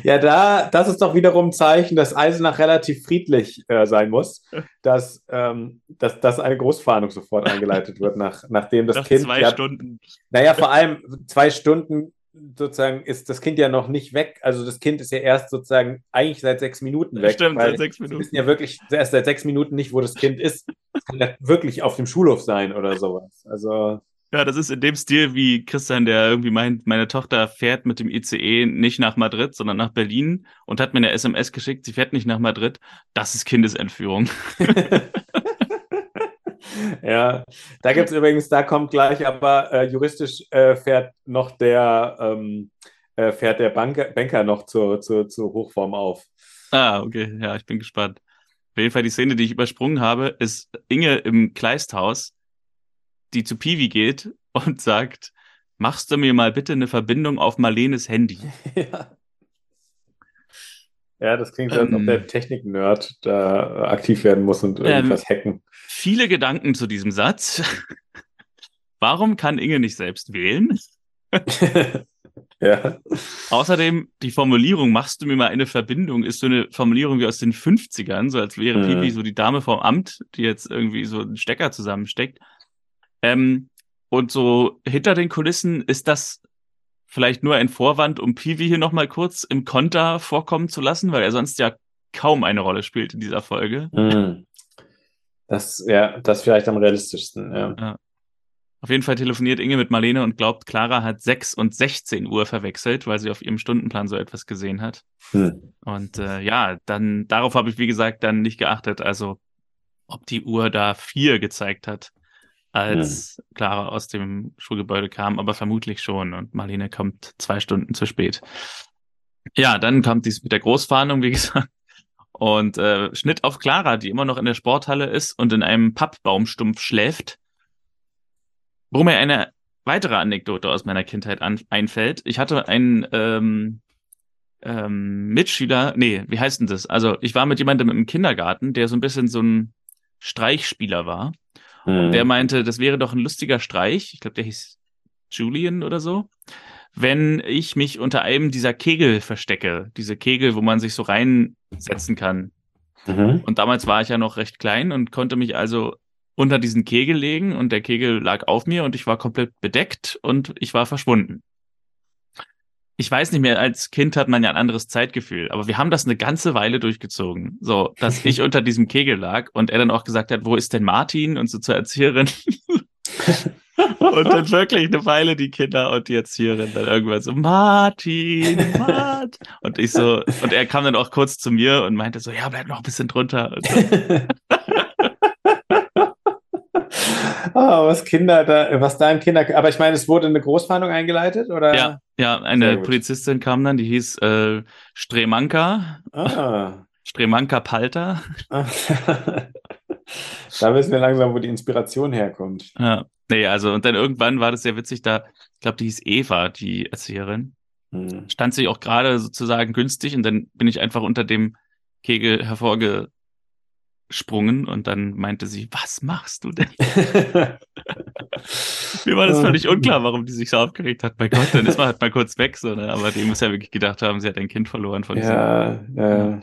Ja, da, das ist doch wiederum ein Zeichen, dass Eisenach relativ friedlich äh, sein muss, dass, ähm, dass, dass eine Großfahndung sofort eingeleitet wird, nach, nachdem das Nach Kind. Zwei ja, Stunden. Naja, vor allem zwei Stunden sozusagen ist das Kind ja noch nicht weg. Also das Kind ist ja erst sozusagen eigentlich seit sechs Minuten weg. Stimmt, seit sechs Minuten. Wir wissen ja wirklich erst seit sechs Minuten nicht, wo das Kind ist. Es kann ja wirklich auf dem Schulhof sein oder sowas. Also. Ja, das ist in dem Stil wie Christian, der irgendwie meint, meine Tochter fährt mit dem ICE nicht nach Madrid, sondern nach Berlin und hat mir eine SMS geschickt, sie fährt nicht nach Madrid. Das ist Kindesentführung. ja, da gibt es übrigens, da kommt gleich, aber äh, juristisch äh, fährt noch der, ähm, äh, fährt der Banker, Banker noch zur, zur, zur Hochform auf. Ah, okay, ja, ich bin gespannt. Auf jeden Fall die Szene, die ich übersprungen habe, ist Inge im Kleisthaus die zu Piwi geht und sagt, machst du mir mal bitte eine Verbindung auf Marlenes Handy? Ja. Ja, das klingt, als ob ähm. der Technik-Nerd da aktiv werden muss und irgendwas ähm, hacken. Viele Gedanken zu diesem Satz. Warum kann Inge nicht selbst wählen? ja. Außerdem, die Formulierung, machst du mir mal eine Verbindung, ist so eine Formulierung wie aus den 50ern, so als wäre mhm. Pipi so die Dame vom Amt, die jetzt irgendwie so einen Stecker zusammensteckt. Ähm, und so hinter den Kulissen ist das vielleicht nur ein Vorwand, um Peewee hier nochmal kurz im Konter vorkommen zu lassen, weil er sonst ja kaum eine Rolle spielt in dieser Folge. Mm. Das, ja, das vielleicht am realistischsten, ja. ja. Auf jeden Fall telefoniert Inge mit Marlene und glaubt, Clara hat 6 und 16 Uhr verwechselt, weil sie auf ihrem Stundenplan so etwas gesehen hat. Hm. Und äh, ja, dann darauf habe ich, wie gesagt, dann nicht geachtet. Also, ob die Uhr da 4 gezeigt hat als hm. Clara aus dem Schulgebäude kam, aber vermutlich schon. Und Marlene kommt zwei Stunden zu spät. Ja, dann kommt dies mit der Großfahndung, wie gesagt. Und äh, Schnitt auf Clara, die immer noch in der Sporthalle ist und in einem Pappbaumstumpf schläft. Wo mir eine weitere Anekdote aus meiner Kindheit an, einfällt. Ich hatte einen ähm, ähm, Mitschüler, nee, wie heißt denn das? Also ich war mit jemandem im Kindergarten, der so ein bisschen so ein Streichspieler war. Mhm. Und der meinte, das wäre doch ein lustiger Streich. Ich glaube, der hieß Julian oder so. Wenn ich mich unter einem dieser Kegel verstecke, diese Kegel, wo man sich so reinsetzen kann. Mhm. Und damals war ich ja noch recht klein und konnte mich also unter diesen Kegel legen und der Kegel lag auf mir und ich war komplett bedeckt und ich war verschwunden. Ich weiß nicht mehr, als Kind hat man ja ein anderes Zeitgefühl, aber wir haben das eine ganze Weile durchgezogen. So, dass ich unter diesem Kegel lag und er dann auch gesagt hat, wo ist denn Martin? Und so zur Erzieherin. und dann wirklich eine Weile die Kinder und die Erzieherin dann irgendwann so, Martin, Martin. Und ich so, und er kam dann auch kurz zu mir und meinte so, ja, bleib noch ein bisschen drunter. Oh, was Kinder da, was da im Kinder, aber ich meine, es wurde eine Großfahndung eingeleitet, oder? Ja, ja, eine Polizistin kam dann, die hieß äh, Stremanka. Ah. Stremanka Palter. da wissen wir langsam, wo die Inspiration herkommt. Ja, nee, also, und dann irgendwann war das sehr witzig, da, ich glaube, die hieß Eva, die Erzieherin. Hm. Stand sie auch gerade sozusagen günstig und dann bin ich einfach unter dem Kegel hervorge gesprungen und dann meinte sie, was machst du denn? Mir war das völlig unklar, warum die sich so aufgeregt hat. Mein Gott, dann ist man halt mal kurz weg, so, ne? aber die muss ja wirklich gedacht haben, sie hat ein Kind verloren von ja, ja.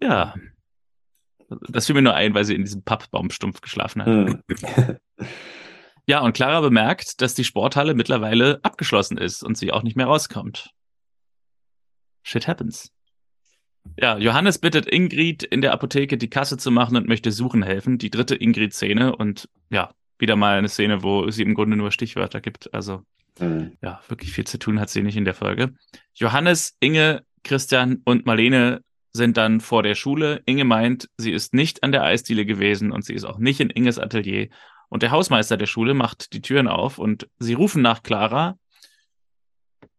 Ja. Das fiel mir nur ein, weil sie in diesem Pappbaumstumpf geschlafen hat. Hm. ja, und Clara bemerkt, dass die Sporthalle mittlerweile abgeschlossen ist und sie auch nicht mehr rauskommt. Shit happens. Ja, Johannes bittet Ingrid in der Apotheke die Kasse zu machen und möchte suchen helfen. Die dritte Ingrid-Szene und ja, wieder mal eine Szene, wo sie im Grunde nur Stichwörter gibt. Also mhm. ja, wirklich viel zu tun hat sie nicht in der Folge. Johannes, Inge, Christian und Marlene sind dann vor der Schule. Inge meint, sie ist nicht an der Eisdiele gewesen und sie ist auch nicht in Inges Atelier. Und der Hausmeister der Schule macht die Türen auf und sie rufen nach Clara,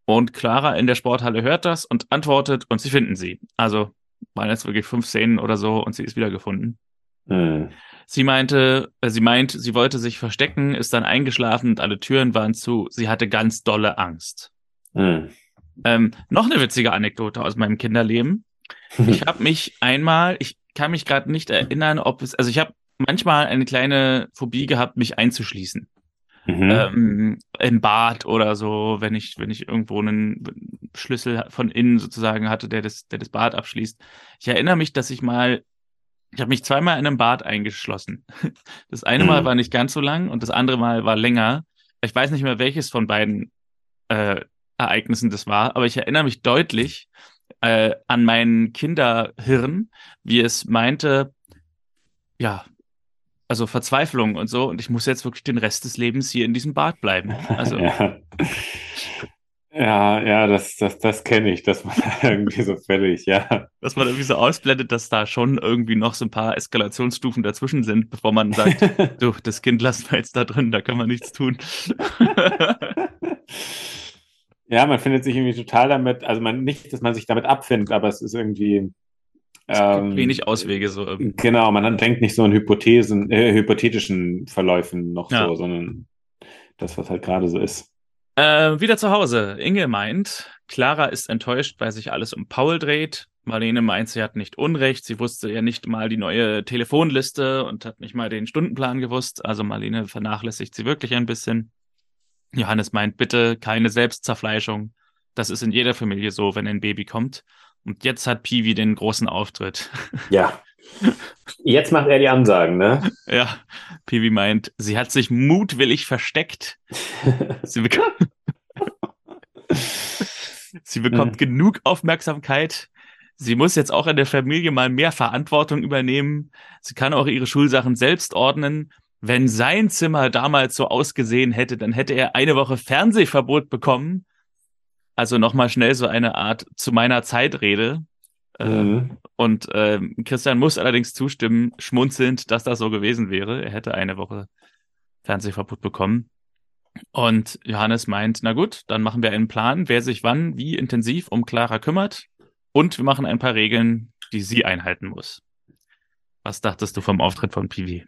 und Clara in der Sporthalle hört das und antwortet und sie finden sie. Also waren jetzt wirklich fünf Szenen oder so und sie ist wiedergefunden. Mhm. Sie meinte, äh, sie meint, sie wollte sich verstecken, ist dann eingeschlafen und alle Türen waren zu. Sie hatte ganz dolle Angst. Mhm. Ähm, noch eine witzige Anekdote aus meinem Kinderleben. Ich habe mich einmal, ich kann mich gerade nicht erinnern, ob es, also ich habe manchmal eine kleine Phobie gehabt, mich einzuschließen mhm. ähm, im Bad oder so, wenn ich, wenn ich irgendwo einen Schlüssel von innen sozusagen hatte, der das, der das Bad abschließt. Ich erinnere mich, dass ich mal, ich habe mich zweimal in einem Bad eingeschlossen. Das eine mhm. Mal war nicht ganz so lang und das andere Mal war länger. Ich weiß nicht mehr, welches von beiden äh, Ereignissen das war, aber ich erinnere mich deutlich äh, an mein Kinderhirn, wie es meinte, ja, also Verzweiflung und so. Und ich muss jetzt wirklich den Rest des Lebens hier in diesem Bad bleiben. Also. ja. Ja, ja, das, das, das kenne ich, dass man irgendwie so völlig, ja. Dass man irgendwie so ausblendet, dass da schon irgendwie noch so ein paar Eskalationsstufen dazwischen sind, bevor man sagt, du, das Kind lassen wir jetzt da drin, da können wir nichts tun. ja, man findet sich irgendwie total damit, also man nicht, dass man sich damit abfindet, aber es ist irgendwie, ähm, wenig Auswege so. Irgendwie. Genau, man denkt nicht so in Hypothesen, äh, hypothetischen Verläufen noch ja. so, sondern das, was halt gerade so ist. Äh, wieder zu Hause. Inge meint, Clara ist enttäuscht, weil sich alles um Paul dreht. Marlene meint, sie hat nicht Unrecht. Sie wusste ja nicht mal die neue Telefonliste und hat nicht mal den Stundenplan gewusst. Also Marlene vernachlässigt sie wirklich ein bisschen. Johannes meint, bitte keine Selbstzerfleischung. Das ist in jeder Familie so, wenn ein Baby kommt. Und jetzt hat Piwi den großen Auftritt. Ja. Jetzt macht er die Ansagen, ne? Ja. Piwi meint, sie hat sich mutwillig versteckt. sie, bek sie bekommt mhm. genug Aufmerksamkeit. Sie muss jetzt auch in der Familie mal mehr Verantwortung übernehmen. Sie kann auch ihre Schulsachen selbst ordnen. Wenn sein Zimmer damals so ausgesehen hätte, dann hätte er eine Woche Fernsehverbot bekommen. Also nochmal schnell so eine Art zu meiner Zeitrede. Mhm. Äh, und äh, Christian muss allerdings zustimmen, schmunzelnd, dass das so gewesen wäre. Er hätte eine Woche Fernsehverbot bekommen. Und Johannes meint, na gut, dann machen wir einen Plan, wer sich wann, wie intensiv um Clara kümmert. Und wir machen ein paar Regeln, die sie einhalten muss. Was dachtest du vom Auftritt von Pivi?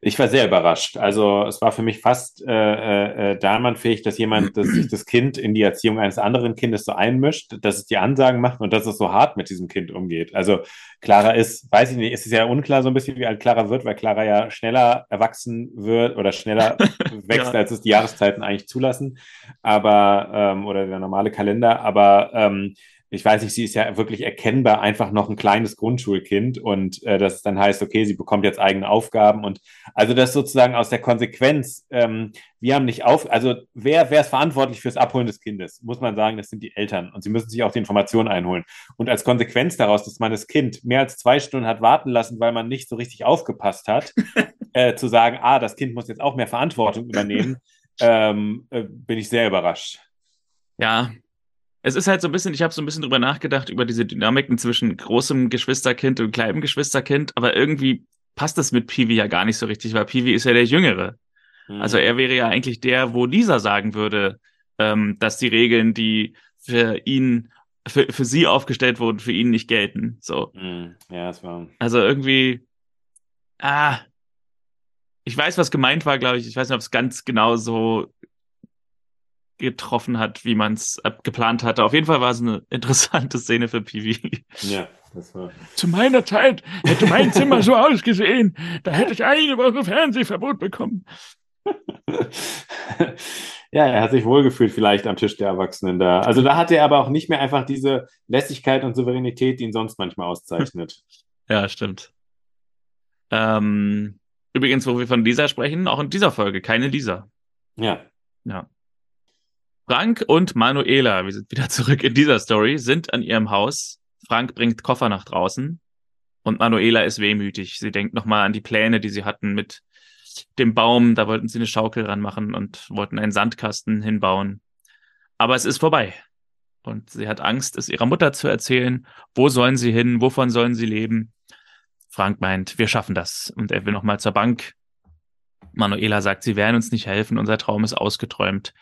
Ich war sehr überrascht. Also es war für mich fast äh, äh, damannfähig, dass jemand dass sich das Kind in die Erziehung eines anderen Kindes so einmischt, dass es die Ansagen macht und dass es so hart mit diesem Kind umgeht. Also Clara ist, weiß ich nicht, ist es ja unklar so ein bisschen, wie alt Clara wird, weil Clara ja schneller erwachsen wird oder schneller wächst, ja. als es die Jahreszeiten eigentlich zulassen. Aber, ähm, oder der normale Kalender. Aber ähm, ich weiß nicht, sie ist ja wirklich erkennbar einfach noch ein kleines Grundschulkind und äh, das dann heißt, okay, sie bekommt jetzt eigene Aufgaben und also das sozusagen aus der Konsequenz, ähm, wir haben nicht auf, also wer, wer ist verantwortlich fürs Abholen des Kindes? Muss man sagen, das sind die Eltern und sie müssen sich auch die Informationen einholen. Und als Konsequenz daraus, dass man das Kind mehr als zwei Stunden hat warten lassen, weil man nicht so richtig aufgepasst hat, äh, zu sagen, ah, das Kind muss jetzt auch mehr Verantwortung übernehmen, ähm, äh, bin ich sehr überrascht. Ja, es ist halt so ein bisschen, ich habe so ein bisschen drüber nachgedacht, über diese Dynamiken zwischen großem Geschwisterkind und kleinem Geschwisterkind, aber irgendwie passt das mit Piwi ja gar nicht so richtig, weil Piwi ist ja der Jüngere. Mhm. Also er wäre ja eigentlich der, wo Lisa sagen würde, ähm, dass die Regeln, die für ihn, für, für sie aufgestellt wurden, für ihn nicht gelten. So. Mhm. Ja, es war. Also irgendwie, ah, ich weiß, was gemeint war, glaube ich. Ich weiß nicht, ob es ganz genau so getroffen hat, wie man es äh, geplant hatte. Auf jeden Fall war es eine interessante Szene für Piwi. Ja, das war. Zu meiner Zeit hätte mein Zimmer so ausgesehen. Da hätte ich eine Woche Fernsehverbot bekommen. ja, er hat sich wohlgefühlt vielleicht am Tisch der Erwachsenen da. Also da hatte er aber auch nicht mehr einfach diese Lässigkeit und Souveränität, die ihn sonst manchmal auszeichnet. ja, stimmt. Ähm, übrigens, wo wir von Lisa sprechen, auch in dieser Folge keine Lisa. Ja. Ja. Frank und Manuela, wir sind wieder zurück in dieser Story, sind an ihrem Haus. Frank bringt Koffer nach draußen und Manuela ist wehmütig. Sie denkt nochmal an die Pläne, die sie hatten mit dem Baum. Da wollten sie eine Schaukel ranmachen und wollten einen Sandkasten hinbauen. Aber es ist vorbei. Und sie hat Angst, es ihrer Mutter zu erzählen. Wo sollen sie hin? Wovon sollen sie leben? Frank meint, wir schaffen das. Und er will nochmal zur Bank. Manuela sagt, sie werden uns nicht helfen. Unser Traum ist ausgeträumt.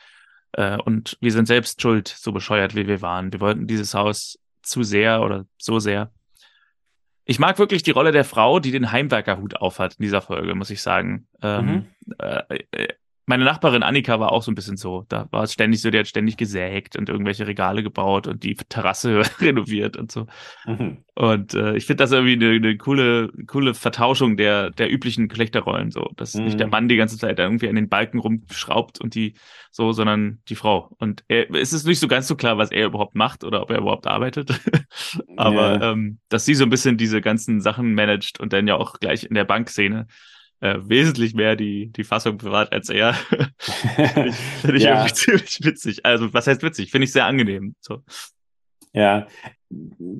Äh, und wir sind selbst schuld, so bescheuert wie wir waren. Wir wollten dieses Haus zu sehr oder so sehr. Ich mag wirklich die Rolle der Frau, die den Heimwerkerhut aufhat in dieser Folge, muss ich sagen. Ähm, mhm. äh, äh meine Nachbarin Annika war auch so ein bisschen so. Da war es ständig so, die hat ständig gesägt und irgendwelche Regale gebaut und die Terrasse renoviert und so. Mhm. Und äh, ich finde das irgendwie eine, eine, coole, coole Vertauschung der, der üblichen Geschlechterrollen, so. Dass mhm. nicht der mhm. Mann die ganze Zeit irgendwie an den Balken rumschraubt und die so, sondern die Frau. Und er, es ist nicht so ganz so klar, was er überhaupt macht oder ob er überhaupt arbeitet. Aber yeah. ähm, dass sie so ein bisschen diese ganzen Sachen managt und dann ja auch gleich in der Bankszene äh, wesentlich mehr die, die Fassung bewahrt als er. Finde ich, find ich ja. ziemlich witzig. Also, was heißt witzig? Finde ich sehr angenehm. So. Ja,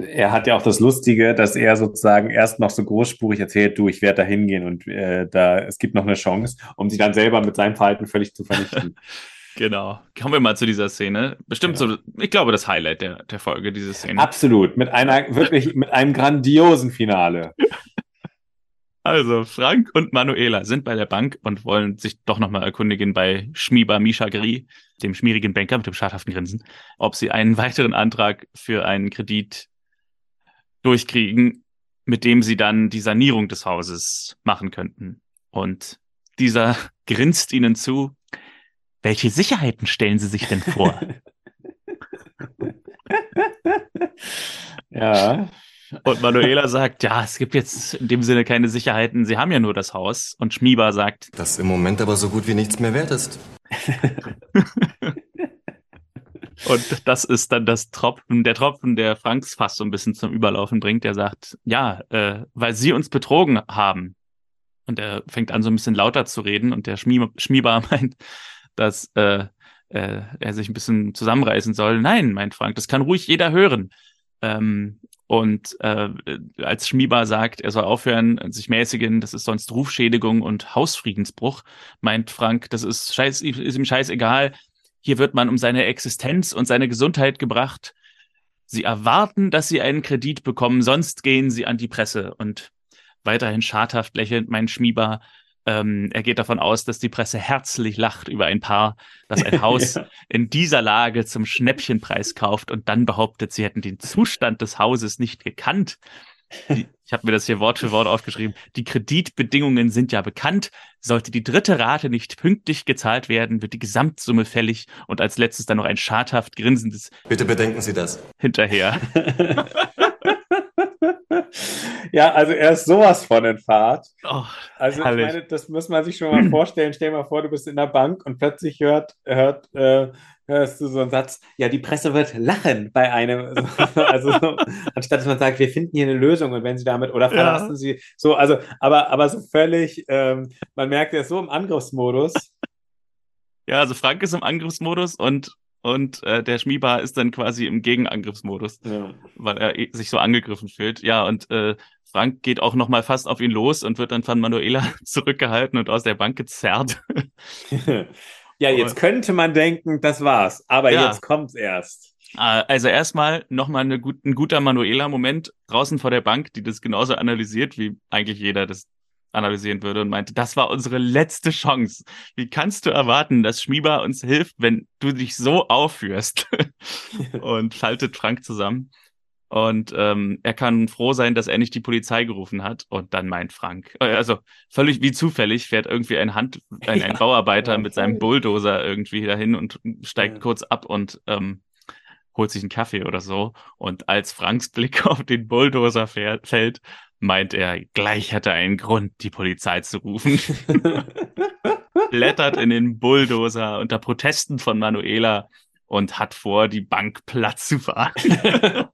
er hat ja auch das Lustige, dass er sozusagen erst noch so großspurig erzählt, du, ich werde da hingehen und äh, da, es gibt noch eine Chance, um sie dann selber mit seinem Verhalten völlig zu vernichten. genau. Kommen wir mal zu dieser Szene. Bestimmt ja. so, ich glaube, das Highlight der, der Folge, diese Szene. Absolut. Mit einer, wirklich, mit einem grandiosen Finale. Also, Frank und Manuela sind bei der Bank und wollen sich doch nochmal erkundigen bei Schmieber Misha Gri, dem schmierigen Banker mit dem schadhaften Grinsen, ob sie einen weiteren Antrag für einen Kredit durchkriegen, mit dem sie dann die Sanierung des Hauses machen könnten. Und dieser grinst ihnen zu. Welche Sicherheiten stellen Sie sich denn vor? ja, und Manuela sagt, ja, es gibt jetzt in dem Sinne keine Sicherheiten, sie haben ja nur das Haus. Und Schmieber sagt, das im Moment aber so gut wie nichts mehr wert ist. Und das ist dann das Tropfen, der Tropfen, der Franks fast so ein bisschen zum Überlaufen bringt. Der sagt, ja, äh, weil sie uns betrogen haben. Und er fängt an, so ein bisschen lauter zu reden. Und der Schmie Schmieber meint, dass äh, äh, er sich ein bisschen zusammenreißen soll. Nein, meint Frank, das kann ruhig jeder hören. Ähm, und äh, als Schmieber sagt, er soll aufhören, sich mäßigen, das ist sonst Rufschädigung und Hausfriedensbruch, meint Frank, das ist, scheiß, ist ihm scheißegal. Hier wird man um seine Existenz und seine Gesundheit gebracht. Sie erwarten, dass sie einen Kredit bekommen, sonst gehen sie an die Presse. Und weiterhin schadhaft lächelnd mein Schmieber, ähm, er geht davon aus, dass die Presse herzlich lacht über ein Paar, das ein Haus ja. in dieser Lage zum Schnäppchenpreis kauft und dann behauptet, sie hätten den Zustand des Hauses nicht gekannt. Die, ich habe mir das hier Wort für Wort aufgeschrieben. Die Kreditbedingungen sind ja bekannt. Sollte die dritte Rate nicht pünktlich gezahlt werden, wird die Gesamtsumme fällig und als letztes dann noch ein schadhaft grinsendes Bitte bedenken Sie das. hinterher. ja, also er ist sowas von in Fahrt. Oh, Also ich meine, das muss man sich schon mal vorstellen. Stell dir mal vor, du bist in der Bank und plötzlich hört, hört, äh, hörst du so einen Satz, ja, die Presse wird lachen bei einem. Also so, anstatt dass man sagt, wir finden hier eine Lösung und wenn sie damit oder Ja. verlassen sie so, also, aber, aber so völlig, ähm, man merkt, er ist so im Angriffsmodus. ja, also Frank ist im Angriffsmodus und, und äh, der Schmieber ist dann quasi im Gegenangriffsmodus. Ja. weil er eh- sich so angegriffen fühlt. Ja, und äh, Frank geht auch noch mal fast auf ihn los und wird dann von Manuela zurückgehalten und aus der Bank gezerrt. Ja, jetzt könnte man denken, das war's, aber Ja. jetzt kommt's erst. Äh, also erstmal noch mal eine gut, ein guter Manuela-Moment draußen vor der Bank, die das genauso analysiert, wie eigentlich jeder das analysieren würde und meinte, das war unsere letzte Chance. Wie kannst du erwarten, dass Schmieber uns hilft, wenn du dich so aufführst? und faltet Frank zusammen. Und ähm, er kann froh sein, dass er nicht die Polizei gerufen hat. Und dann meint Frank, äh, also völlig wie zufällig fährt irgendwie ein Hand, ein, ein Ja, Bauarbeiter ja, mit seinem. Bulldozer irgendwie dahin und steigt Ja. kurz ab und ähm, holt sich einen Kaffee oder so. Und als Franks Blick auf den Bulldozer fährt, fällt, meint er, gleich hat er einen Grund, die Polizei zu rufen. Blättert in den Bulldozer unter Protesten von Manuela und hat vor, die Bank platt zu fahren.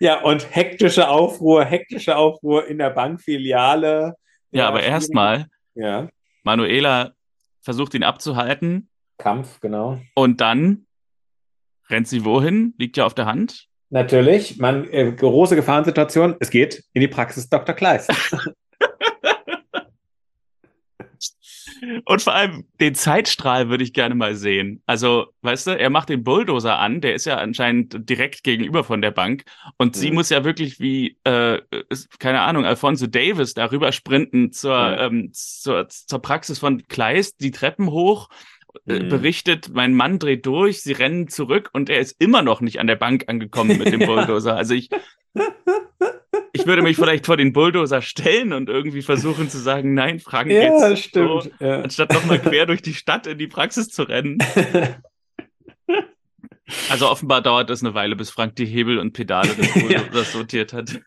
Ja, und hektische Aufruhr, hektische Aufruhr in der Bankfiliale. Ja, aber erstmal, Ja, Manuela versucht ihn abzuhalten Kampf, genau. und dann rennt sie wohin? Liegt ja auf der Hand. Natürlich, man, äh, große Gefahrensituation. Es geht in die Praxis Dr. Kleist. Und vor allem den Zeitstrahl würde ich gerne mal sehen. Also, weißt du, er macht den Bulldozer an, der ist ja anscheinend direkt gegenüber von der Bank. Und sie Mhm. muss ja wirklich wie, äh, keine Ahnung, Alfonso Davis darüber sprinten zur, Ja. ähm, zur, zur Praxis von Kleist, die Treppen hoch, Mhm. berichtet, mein Mann dreht durch, sie rennen zurück und er ist immer noch nicht an der Bank angekommen mit dem Ja. Bulldozer. Also ich, ich würde mich vielleicht vor den Bulldozer stellen und irgendwie versuchen zu sagen, nein, Frank, Ja, jetzt das stimmt. so, Ja. anstatt nochmal quer durch die Stadt in die Praxis zu rennen. Also offenbar dauert es eine Weile, bis Frank die Hebel und Pedale des Ja. Bulldozers sortiert hat.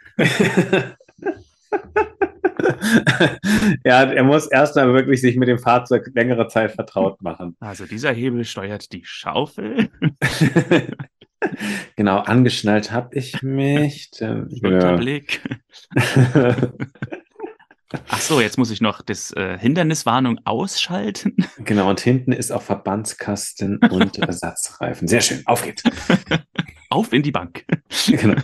ja, er muss erst mal wirklich sich mit dem Fahrzeug längere Zeit vertraut machen. Also dieser Hebel steuert die Schaufel. genau, angeschnallt habe ich mich. Unterblick. Ach so, jetzt muss ich noch das äh, Hinderniswarnung ausschalten. genau, und hinten ist auch Verbandskasten und Ersatzreifen. Sehr schön, auf geht's. Auf in die Bank. genau.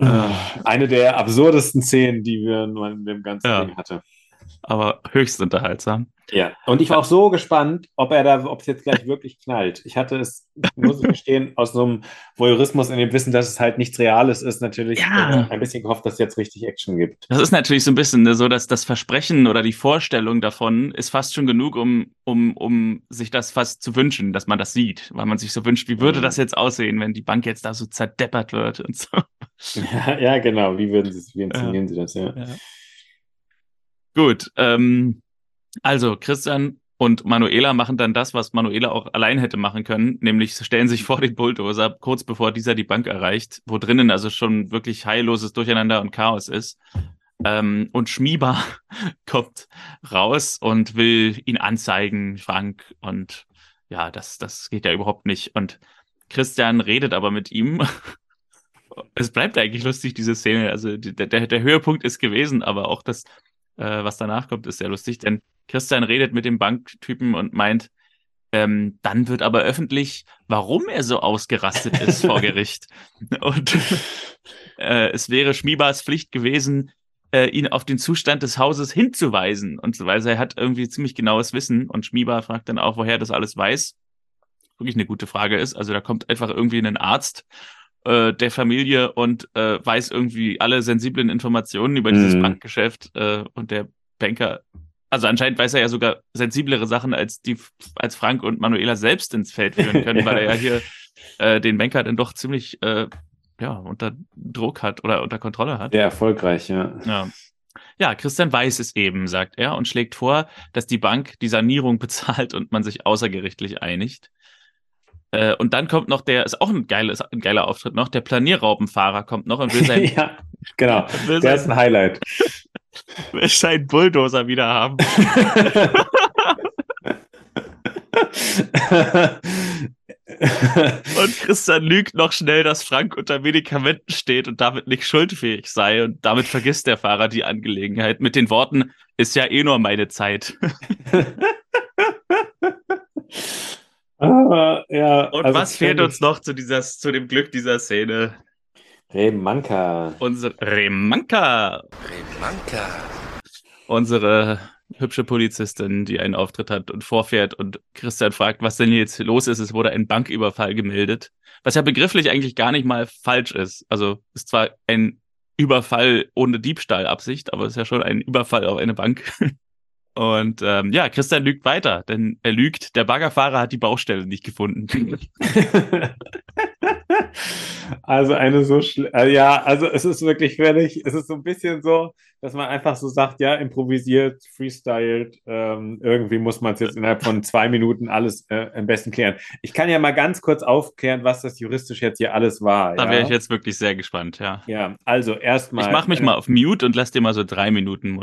Äh, Eine der absurdesten Szenen, die wir in dem ganzen Ja. Ding hatte. Aber höchst unterhaltsam. Ja, und ich war auch so gespannt, ob er da, ob es jetzt gleich wirklich knallt. Ich hatte es, muss ich gestehen, aus so einem Voyeurismus in dem Wissen, dass es halt nichts Reales ist, natürlich Ja. äh, ein bisschen gehofft, dass es jetzt richtig Action gibt. Das ist natürlich so ein bisschen ne, so, dass das Versprechen oder die Vorstellung davon ist fast schon genug, um, um, um sich das fast zu wünschen, dass man das sieht, weil man sich so wünscht, wie würde Mhm. das jetzt aussehen, wenn die Bank jetzt da so zerdeppert wird und so. Ja, ja genau. Wie würden Sie es, wie inszenieren Sie das, ja? Gut, ähm, also Christian und Manuela machen dann das, was Manuela auch allein hätte machen können, nämlich stellen sich vor den Bulldozer, kurz bevor dieser die Bank erreicht, wo drinnen also schon wirklich heilloses Durcheinander und Chaos ist. Ähm, und Schmieber kommt raus und will ihn anzeigen, Frank. Und ja, das, das geht ja überhaupt nicht. Und Christian redet aber mit ihm. Es bleibt eigentlich lustig, diese Szene. Also der, der Höhepunkt ist gewesen, aber auch das, äh, was danach kommt, ist sehr lustig, denn Christian redet mit dem Banktypen und meint, ähm, dann wird aber öffentlich, warum er so ausgerastet ist vor Gericht. Und äh, es wäre Schmiebers Pflicht gewesen, äh, ihn auf den Zustand des Hauses hinzuweisen und so weiter. Er hat irgendwie ziemlich genaues Wissen und Schmieber fragt dann auch, woher er das alles weiß. Wirklich eine gute Frage ist. Also da kommt einfach irgendwie ein Arzt äh, der Familie und äh, weiß irgendwie alle sensiblen Informationen über dieses Mhm. Bankgeschäft äh, und der Banker. Also anscheinend weiß er ja sogar sensiblere Sachen, als die als Frank und Manuela selbst ins Feld führen können, weil er ja hier äh, den Banker dann doch ziemlich äh, ja, unter Druck hat oder unter Kontrolle hat. Sehr erfolgreich, ja. Ja. Ja, Christian weiß es eben, sagt er, und schlägt vor, dass die Bank die Sanierung bezahlt und man sich außergerichtlich einigt. Äh, und dann kommt noch der, ist auch ein, geiles, ein geiler Auftritt noch, der Planierraubenfahrer kommt noch und will sein. ja, genau. Will der sein, ist ein Highlight. Will seinen Bulldozer wieder haben. und Christian lügt noch schnell, dass Frank unter Medikamenten steht und damit nicht schuldfähig sei. Und damit vergisst der Fahrer die Angelegenheit mit den Worten, ist ja eh nur meine Zeit. Ah, ja, und also was fehlt uns noch zu, dieser, zu dem Glück dieser Szene? Remanka. Unsere Remanka. Remanka. Unsere hübsche Polizistin, die einen Auftritt hat und vorfährt und Christian fragt, was denn jetzt los ist. Es wurde ein Banküberfall gemeldet, was ja begrifflich eigentlich gar nicht mal falsch ist. Also ist zwar ein Überfall ohne Diebstahlabsicht, aber es ist ja schon ein Überfall auf eine Bank. Und ähm, ja, Christian lügt weiter, denn er lügt, der Baggerfahrer hat die Baustelle nicht gefunden. also eine so äh, ja, also es ist wirklich völlig, es ist so ein bisschen so, dass man einfach so sagt, ja, improvisiert, freestylt, ähm, irgendwie muss man es jetzt innerhalb von zwei Minuten alles äh, am besten klären. Ich kann ja mal ganz kurz aufklären, was das juristisch jetzt hier alles war. Da ja? wäre ich jetzt wirklich sehr gespannt, ja. Ja, also erstmal. Ich mache mich äh, mal auf Mute und lass dir mal so drei Minuten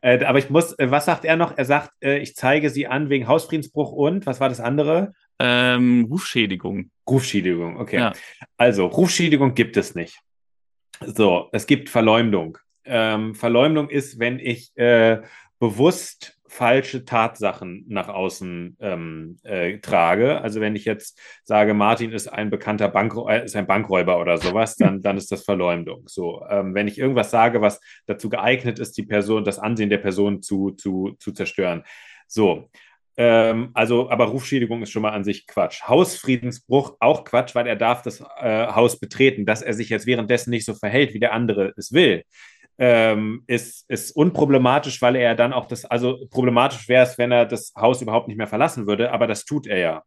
äh, Aber ich muss, äh, was sagt er noch? Er sagt, äh, ich zeige sie an wegen Hausfriedensbruch und, was war das andere? Ähm, Rufschädigung. Rufschädigung, okay. Ja. Also, Rufschädigung gibt es nicht. So, es gibt Verleumdung. Ähm, Verleumdung ist, wenn ich äh, bewusst falsche Tatsachen nach außen ähm, äh, trage. Also wenn ich jetzt sage, Martin ist ein bekannter Bank äh, ist ein Bankräuber oder sowas, dann, dann ist das Verleumdung. So, ähm, wenn ich irgendwas sage, was dazu geeignet ist, die Person, das Ansehen der Person zu, zu, zu zerstören. So, ähm, also, aber Rufschädigung ist schon mal an sich Quatsch. Hausfriedensbruch auch Quatsch, weil er darf das äh, Haus betreten. Dass er sich jetzt währenddessen nicht so verhält, wie der andere es will, ähm, ist, ist unproblematisch, weil er dann auch das, also problematisch wäre es, wenn er das Haus überhaupt nicht mehr verlassen würde, aber das tut er ja.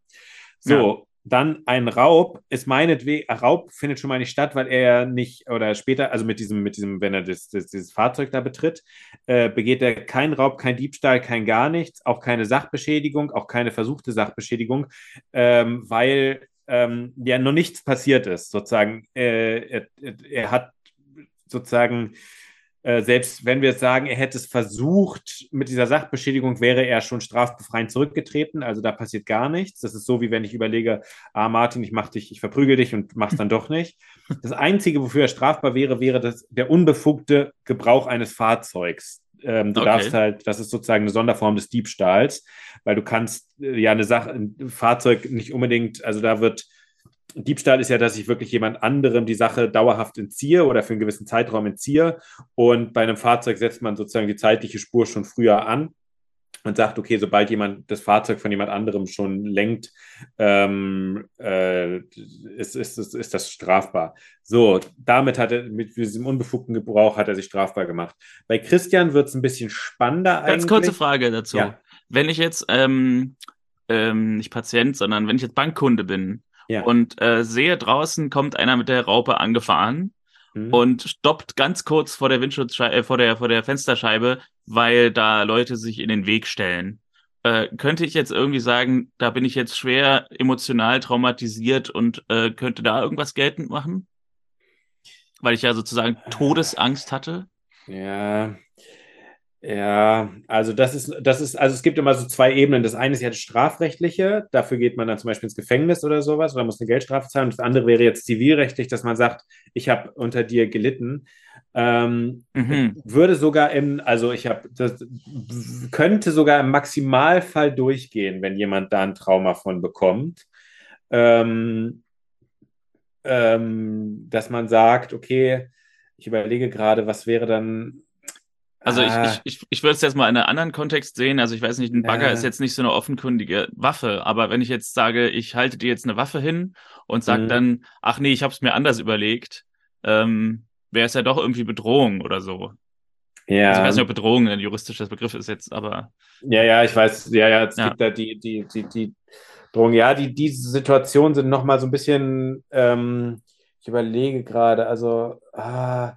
So. Dann ein Raub ist meinetwegen, Raub findet schon mal nicht statt, weil er nicht, oder später, also mit diesem, mit diesem, wenn er das, das dieses Fahrzeug da betritt, äh, begeht er keinen Raub, kein Diebstahl, kein gar nichts, auch keine Sachbeschädigung, auch keine versuchte Sachbeschädigung, ähm, weil ähm, ja noch nichts passiert ist, sozusagen. Äh, er, er hat sozusagen äh, selbst wenn wir sagen, er hätte es versucht, mit dieser Sachbeschädigung wäre er schon strafbefreiend zurückgetreten. Also da passiert gar nichts. Das ist so, wie wenn ich überlege, ah, Martin, ich mach dich, ich verprügel dich und mach's dann doch nicht. Das Einzige, wofür er strafbar wäre, wäre das, der unbefugte Gebrauch eines Fahrzeugs. Ähm, du okay. darfst halt, das ist sozusagen eine Sonderform des Diebstahls, weil du kannst äh, ja eine Sache, ein Fahrzeug nicht unbedingt, also da wird Diebstahl ist ja, dass ich wirklich jemand anderem die Sache dauerhaft entziehe oder für einen gewissen Zeitraum entziehe. Und bei einem Fahrzeug setzt man sozusagen die zeitliche Spur schon früher an und sagt, okay, sobald jemand das Fahrzeug von jemand anderem schon lenkt, ähm, äh, ist, ist, ist, ist, das strafbar. So, damit hat er, mit diesem unbefugten Gebrauch hat er sich strafbar gemacht. Bei Christian wird es ein bisschen spannender Ganz eigentlich. kurze Frage dazu. Ja. Wenn ich jetzt ähm, ähm, nicht Patient, sondern wenn ich jetzt Bankkunde bin ja. Und äh, sehe draußen kommt einer mit der Raupe angefahren mhm. und stoppt ganz kurz vor der Windschutzscheibe, äh, vor der vor der Fensterscheibe, weil da Leute sich in den Weg stellen. Äh, könnte ich jetzt irgendwie sagen, da bin ich jetzt schwer emotional traumatisiert und äh, könnte da irgendwas geltend machen? Weil ich ja sozusagen Todesangst hatte. Ja, ja, also das ist, das ist, also es gibt immer so zwei Ebenen. Das eine ist ja das Strafrechtliche, dafür geht man dann zum Beispiel ins Gefängnis oder sowas oder muss eine Geldstrafe zahlen. Und das andere wäre jetzt zivilrechtlich, dass man sagt, ich habe unter dir gelitten. Ähm, mhm. Würde sogar im, also ich habe, das könnte sogar im Maximalfall durchgehen, wenn jemand da ein Trauma von bekommt. Ähm, ähm, dass man sagt, okay, ich überlege gerade, was wäre dann also ah. ich, ich, ich würde es jetzt mal in einem anderen Kontext sehen. Also ich weiß nicht, ein Bagger äh. ist jetzt nicht so eine offenkundige Waffe, aber wenn ich jetzt sage, ich halte dir jetzt eine Waffe hin und sage mhm. dann, ach nee, ich habe es mir anders überlegt, ähm, wäre es ja doch irgendwie Bedrohung oder so. Ja. Also ich weiß nicht, ob Bedrohung ein juristischer Begriff ist jetzt, aber. Ja, ja, ich weiß, ja, ja, es ja. gibt da die, die, die, die Drogen. Ja, die, diese Situationen sind nochmal so ein bisschen, ähm, ich überlege gerade, also, ah,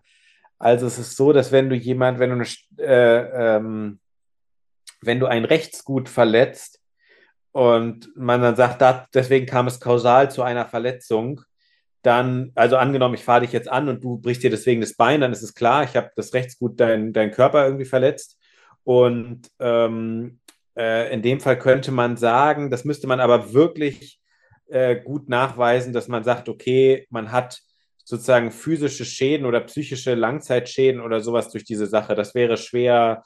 also es ist so, dass wenn du jemand, wenn du eine, äh, ähm, wenn du ein Rechtsgut verletzt und man dann sagt, da, deswegen kam es kausal zu einer Verletzung, dann, also angenommen, ich fahre dich jetzt an und du brichst dir deswegen das Bein, dann ist es klar, ich habe das Rechtsgut deinen dein Körper irgendwie verletzt. Und ähm, äh, in dem Fall könnte man sagen, das müsste man aber wirklich äh, gut nachweisen, dass man sagt, okay, man hat sozusagen physische Schäden oder psychische Langzeitschäden oder sowas durch diese Sache. Das wäre schwer,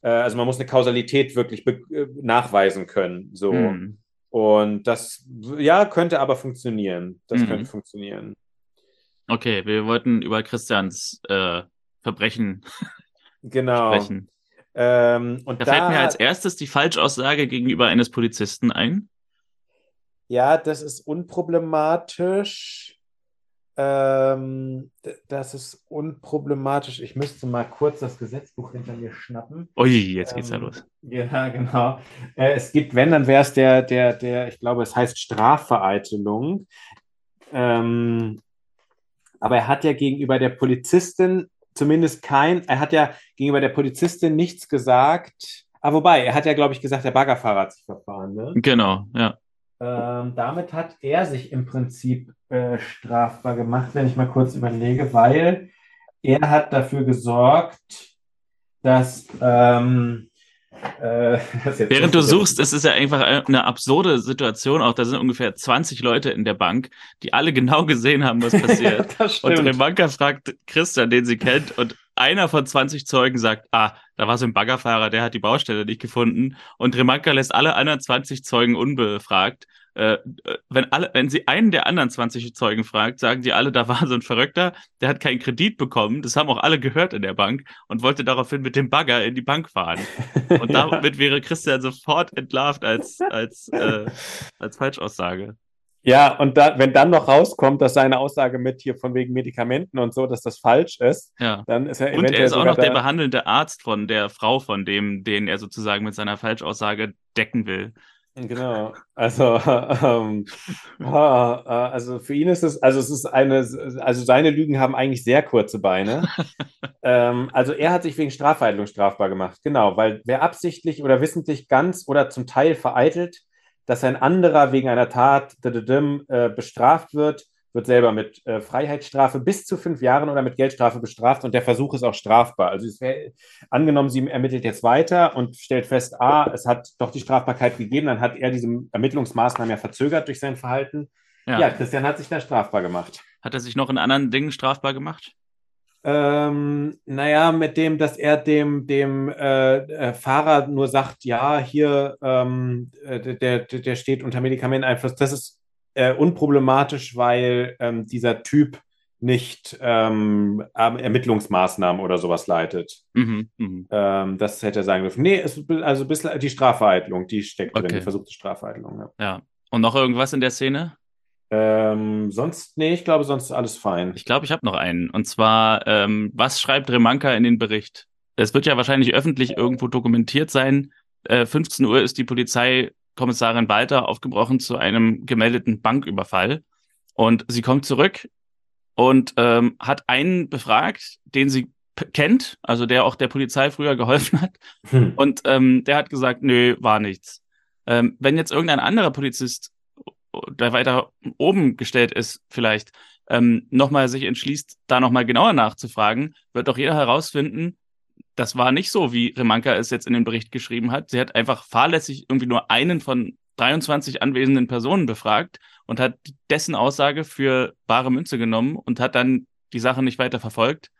äh, also man muss eine Kausalität wirklich äh, nachweisen können. So. Hm. Und das, ja, könnte aber funktionieren. Das hm. könnte funktionieren. Okay, wir wollten über Christians äh, Verbrechen genau. sprechen. Ähm, und da, da fällt mir als erstes die Falschaussage gegenüber eines Polizisten ein. Ja, das ist unproblematisch. Ähm, das ist unproblematisch. Ich müsste mal kurz das Gesetzbuch hinter mir schnappen. Ui, jetzt geht's ähm, ja los. Ja, genau. Äh, es gibt, wenn, dann wäre es der, der, der, ich glaube, es heißt Strafvereitelung. Ähm, aber er hat ja gegenüber der Polizistin zumindest kein, er hat ja gegenüber der Polizistin nichts gesagt. Ah, wobei, er hat ja, glaube ich, gesagt, der Baggerfahrer hat sich verfahren, ne? Genau, ja. Ähm, damit hat er sich im Prinzip äh, strafbar gemacht, wenn ich mal kurz überlege, weil er hat dafür gesorgt, dass ähm, äh, Während du suchst, es ist ja einfach eine absurde Situation. Auch da sind ungefähr 20 Leute in der Bank, die alle genau gesehen haben, was passiert. und Remanka fragt Christian, den sie kennt, und einer von 20 Zeugen sagt, ah, da war so ein Baggerfahrer, der hat die Baustelle nicht gefunden. Und Remanka lässt alle anderen 20 Zeugen unbefragt. Äh, wenn alle, wenn sie einen der anderen 20 Zeugen fragt, sagen die alle, da war so ein Verrückter, der hat keinen Kredit bekommen. Das haben auch alle gehört in der Bank und wollte daraufhin mit dem Bagger in die Bank fahren. Und ja. damit wäre Christian sofort entlarvt als, als, äh, als Falschaussage. Ja, und da, wenn dann noch rauskommt, dass seine Aussage mit hier von wegen Medikamenten und so, dass das falsch ist, ja. dann ist er eventuell. Und er ist auch noch der behandelnde Arzt von der Frau von dem, den er sozusagen mit seiner Falschaussage decken will. Genau, also, ähm, also für ihn ist es, also es ist eine, also seine Lügen haben eigentlich sehr kurze Beine. ähm, also er hat sich wegen Strafvereitelung strafbar gemacht, genau, weil wer absichtlich oder wissentlich ganz oder zum Teil vereitelt, dass ein anderer wegen einer Tat äh, bestraft wird, wird selber mit äh, Freiheitsstrafe bis zu fünf Jahren oder mit Geldstrafe bestraft und der Versuch ist auch strafbar. Also es wäre angenommen, sie ermittelt jetzt weiter und stellt fest, ah, es hat doch die Strafbarkeit gegeben, dann hat er diese Ermittlungsmaßnahmen ja verzögert durch sein Verhalten. Ja, ja Christian hat sich da strafbar gemacht. Hat er sich noch in anderen Dingen strafbar gemacht? Ähm, naja, mit dem, dass er dem, dem äh, äh, Fahrer nur sagt, ja, hier, ähm, äh, der, der steht unter Medikamenteneinfluss. Das ist äh, unproblematisch, weil ähm, dieser Typ nicht ähm, Ermittlungsmaßnahmen oder sowas leitet. Mhm, mh. ähm, das hätte er sagen dürfen. Nee, es, also bisschen die Strafvereitelung, die steckt okay. drin, die versuchte Strafvereitelung. Ja. ja. Und noch irgendwas in der Szene? Ähm, sonst, nee, ich glaube, sonst ist alles fein. Ich glaube, ich habe noch einen. Und zwar, ähm, was schreibt Remanka in den Bericht? Es wird ja wahrscheinlich öffentlich irgendwo dokumentiert sein. Äh, 15 Uhr ist die Polizei Kommissarin Walter aufgebrochen zu einem gemeldeten Banküberfall. Und sie kommt zurück und ähm, hat einen befragt, den sie kennt, also der auch der Polizei früher geholfen hat. Hm. Und ähm, der hat gesagt, nö, war nichts. Ähm, wenn jetzt irgendein anderer Polizist, der weiter oben gestellt ist, vielleicht ähm, nochmal sich entschließt, da nochmal genauer nachzufragen, wird doch jeder herausfinden, das war nicht so, wie Remanka es jetzt in den Bericht geschrieben hat. Sie hat einfach fahrlässig irgendwie nur einen von 23 anwesenden Personen befragt und hat dessen Aussage für bare Münze genommen und hat dann die Sache nicht weiter verfolgt,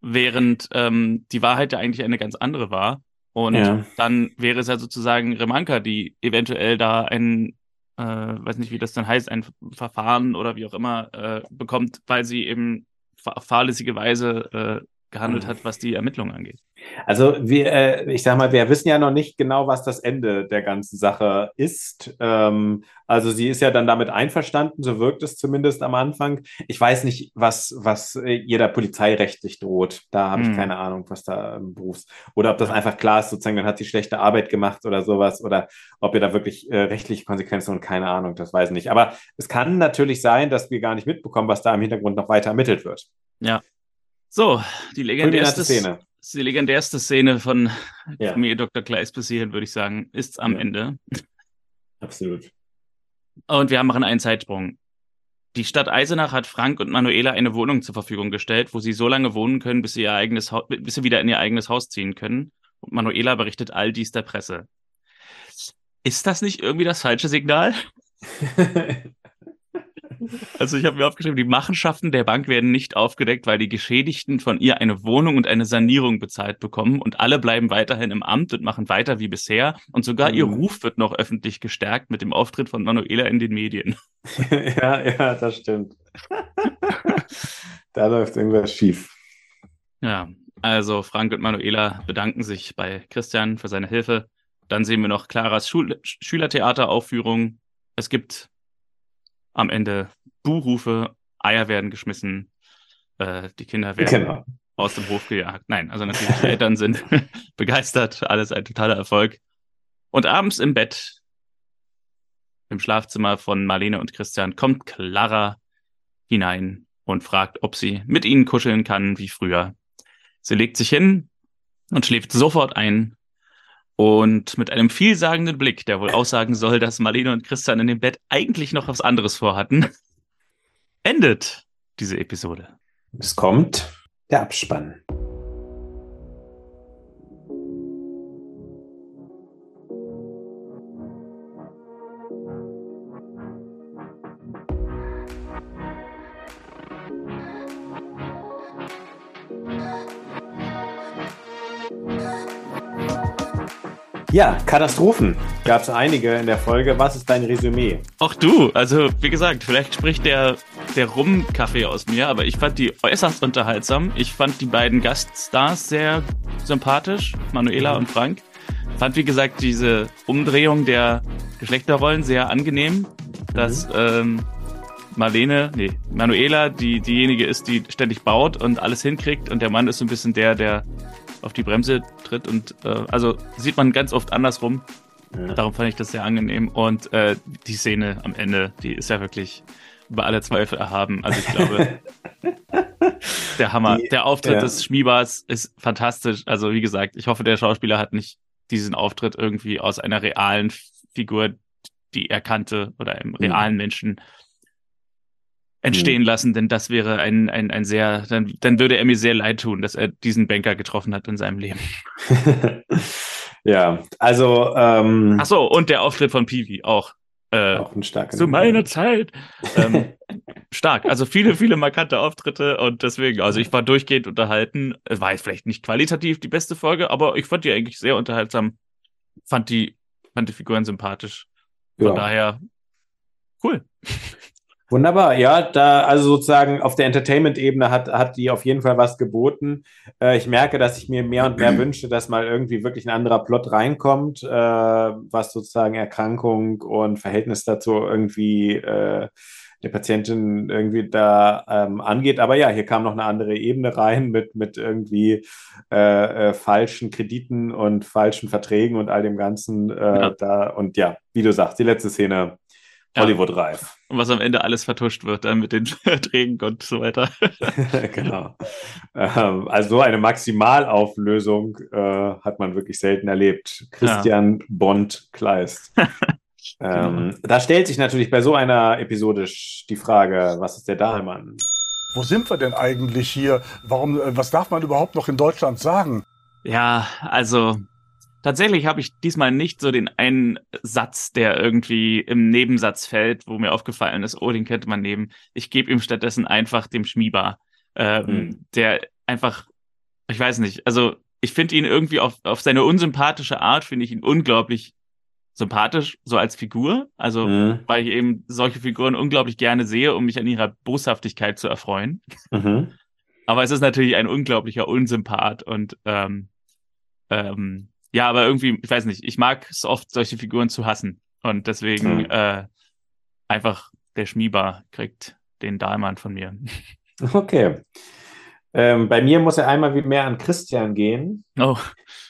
während ähm, die Wahrheit ja eigentlich eine ganz andere war. Und ja. dann wäre es ja sozusagen Remanka, die eventuell da ein, äh, weiß nicht, wie das dann heißt, ein Verfahren oder wie auch immer äh, bekommt, weil sie eben fahrlässige Weise äh, gehandelt hat, was die Ermittlungen angeht. Also wir, äh, ich sag mal, wir wissen ja noch nicht genau, was das Ende der ganzen Sache ist. Ähm, also sie ist ja dann damit einverstanden, so wirkt es zumindest am Anfang. Ich weiß nicht, was, was ihr da polizeirechtlich droht. Da habe ich hm. keine Ahnung, was da im Berufs... Oder ob das einfach klar ist, sozusagen, dann hat sie schlechte Arbeit gemacht oder sowas. Oder ob ihr da wirklich äh, rechtliche Konsequenzen und keine Ahnung, das weiß ich nicht. Aber es kann natürlich sein, dass wir gar nicht mitbekommen, was da im Hintergrund noch weiter ermittelt wird. Ja. So, die legendärste Szene die legendärste Szene von ja. Familie Dr. Kleist bis hierhin, würde ich sagen, ist am ja. Ende. Absolut. Und wir machen einen Zeitsprung. Die Stadt Eisenach hat Frank und Manuela eine Wohnung zur Verfügung gestellt, wo sie so lange wohnen können, bis sie, ihr eigenes bis sie wieder in ihr eigenes Haus ziehen können. Und Manuela berichtet all dies der Presse. Ist das nicht irgendwie das falsche Signal? Also ich habe mir aufgeschrieben, die Machenschaften der Bank werden nicht aufgedeckt, weil die Geschädigten von ihr eine Wohnung und eine Sanierung bezahlt bekommen und alle bleiben weiterhin im Amt und machen weiter wie bisher und sogar mhm. ihr Ruf wird noch öffentlich gestärkt mit dem Auftritt von Manuela in den Medien. ja, ja, das stimmt. da läuft irgendwas schief. Ja, also Frank und Manuela bedanken sich bei Christian für seine Hilfe. Dann sehen wir noch Claras Schul Schülertheateraufführung. Es gibt am Ende Buhrufe, Eier werden geschmissen, äh, die Kinder werden genau. aus dem Hof gejagt. Nein, also natürlich die Eltern sind begeistert, alles ein totaler Erfolg. Und abends im Bett, im Schlafzimmer von Marlene und Christian, kommt Clara hinein und fragt, ob sie mit ihnen kuscheln kann wie früher. Sie legt sich hin und schläft sofort ein und mit einem vielsagenden Blick, der wohl aussagen soll, dass Marlene und Christian in dem Bett eigentlich noch was anderes vorhatten, endet diese Episode. Es kommt der Abspann. Ja, Katastrophen gab es einige in der Folge. Was ist dein Resümee? Auch du, also wie gesagt, vielleicht spricht der, der Rum-Kaffee aus mir, aber ich fand die äußerst unterhaltsam. Ich fand die beiden Gaststars sehr sympathisch, Manuela und Frank. Fand, wie gesagt, diese Umdrehung der Geschlechterrollen sehr angenehm, dass mhm. ähm, Marlene, nee, Manuela, die diejenige ist, die ständig baut und alles hinkriegt und der Mann ist so ein bisschen der, der auf die Bremse tritt und äh, also sieht man ganz oft andersrum. Ja. Darum fand ich das sehr angenehm und äh, die Szene am Ende, die ist ja wirklich über alle Zweifel erhaben. Also ich glaube, der Hammer. Die, der Auftritt ja. des Schmiebars ist fantastisch. Also wie gesagt, ich hoffe, der Schauspieler hat nicht diesen Auftritt irgendwie aus einer realen Figur, die er kannte oder einem mhm. realen Menschen entstehen mhm. lassen, denn das wäre ein, ein, ein sehr, dann, dann würde er mir sehr leid tun, dass er diesen Banker getroffen hat in seinem Leben. ja, also. Ähm, Ach so, und der Auftritt von Peewee auch. Äh, auch ein starker. Zu meiner Zeit. ähm, stark. Also viele, viele markante Auftritte und deswegen, also ich war durchgehend unterhalten. War jetzt vielleicht nicht qualitativ die beste Folge, aber ich fand die eigentlich sehr unterhaltsam. Fand die, fand die Figuren sympathisch. Von ja. daher, cool. Wunderbar, ja, da also sozusagen auf der Entertainment-Ebene hat, hat die auf jeden Fall was geboten. Äh, ich merke, dass ich mir mehr und mehr wünsche, dass mal irgendwie wirklich ein anderer Plot reinkommt, äh, was sozusagen Erkrankung und Verhältnis dazu irgendwie äh, der Patientin irgendwie da ähm, angeht. Aber ja, hier kam noch eine andere Ebene rein mit, mit irgendwie äh, äh, falschen Krediten und falschen Verträgen und all dem Ganzen äh, ja. da. Und ja, wie du sagst, die letzte Szene Hollywood-reif. Und was am Ende alles vertuscht wird dann mit den Verträgen und so weiter. genau. Ähm, also so eine Maximalauflösung äh, hat man wirklich selten erlebt. Christian ja. Bond Kleist. ähm, genau. Da stellt sich natürlich bei so einer Episode die Frage, was ist der Dahlmann? Wo sind wir denn eigentlich hier? Warum, äh, was darf man überhaupt noch in Deutschland sagen? Ja, also Tatsächlich habe ich diesmal nicht so den einen Satz, der irgendwie im Nebensatz fällt, wo mir aufgefallen ist, oh, den könnte man nehmen. Ich gebe ihm stattdessen einfach dem Schmieber, ähm, mhm. der einfach, ich weiß nicht, also ich finde ihn irgendwie auf, auf seine unsympathische Art, finde ich ihn unglaublich sympathisch, so als Figur. Also, mhm. weil ich eben solche Figuren unglaublich gerne sehe, um mich an ihrer Boshaftigkeit zu erfreuen. Mhm. Aber es ist natürlich ein unglaublicher Unsympath und ähm, ähm, ja, aber irgendwie, ich weiß nicht, ich mag es oft, solche Figuren zu hassen. Und deswegen mhm. äh, einfach der Schmieber kriegt den Dahlmann von mir. Okay. Ähm, bei mir muss er einmal mehr an Christian gehen. Oh.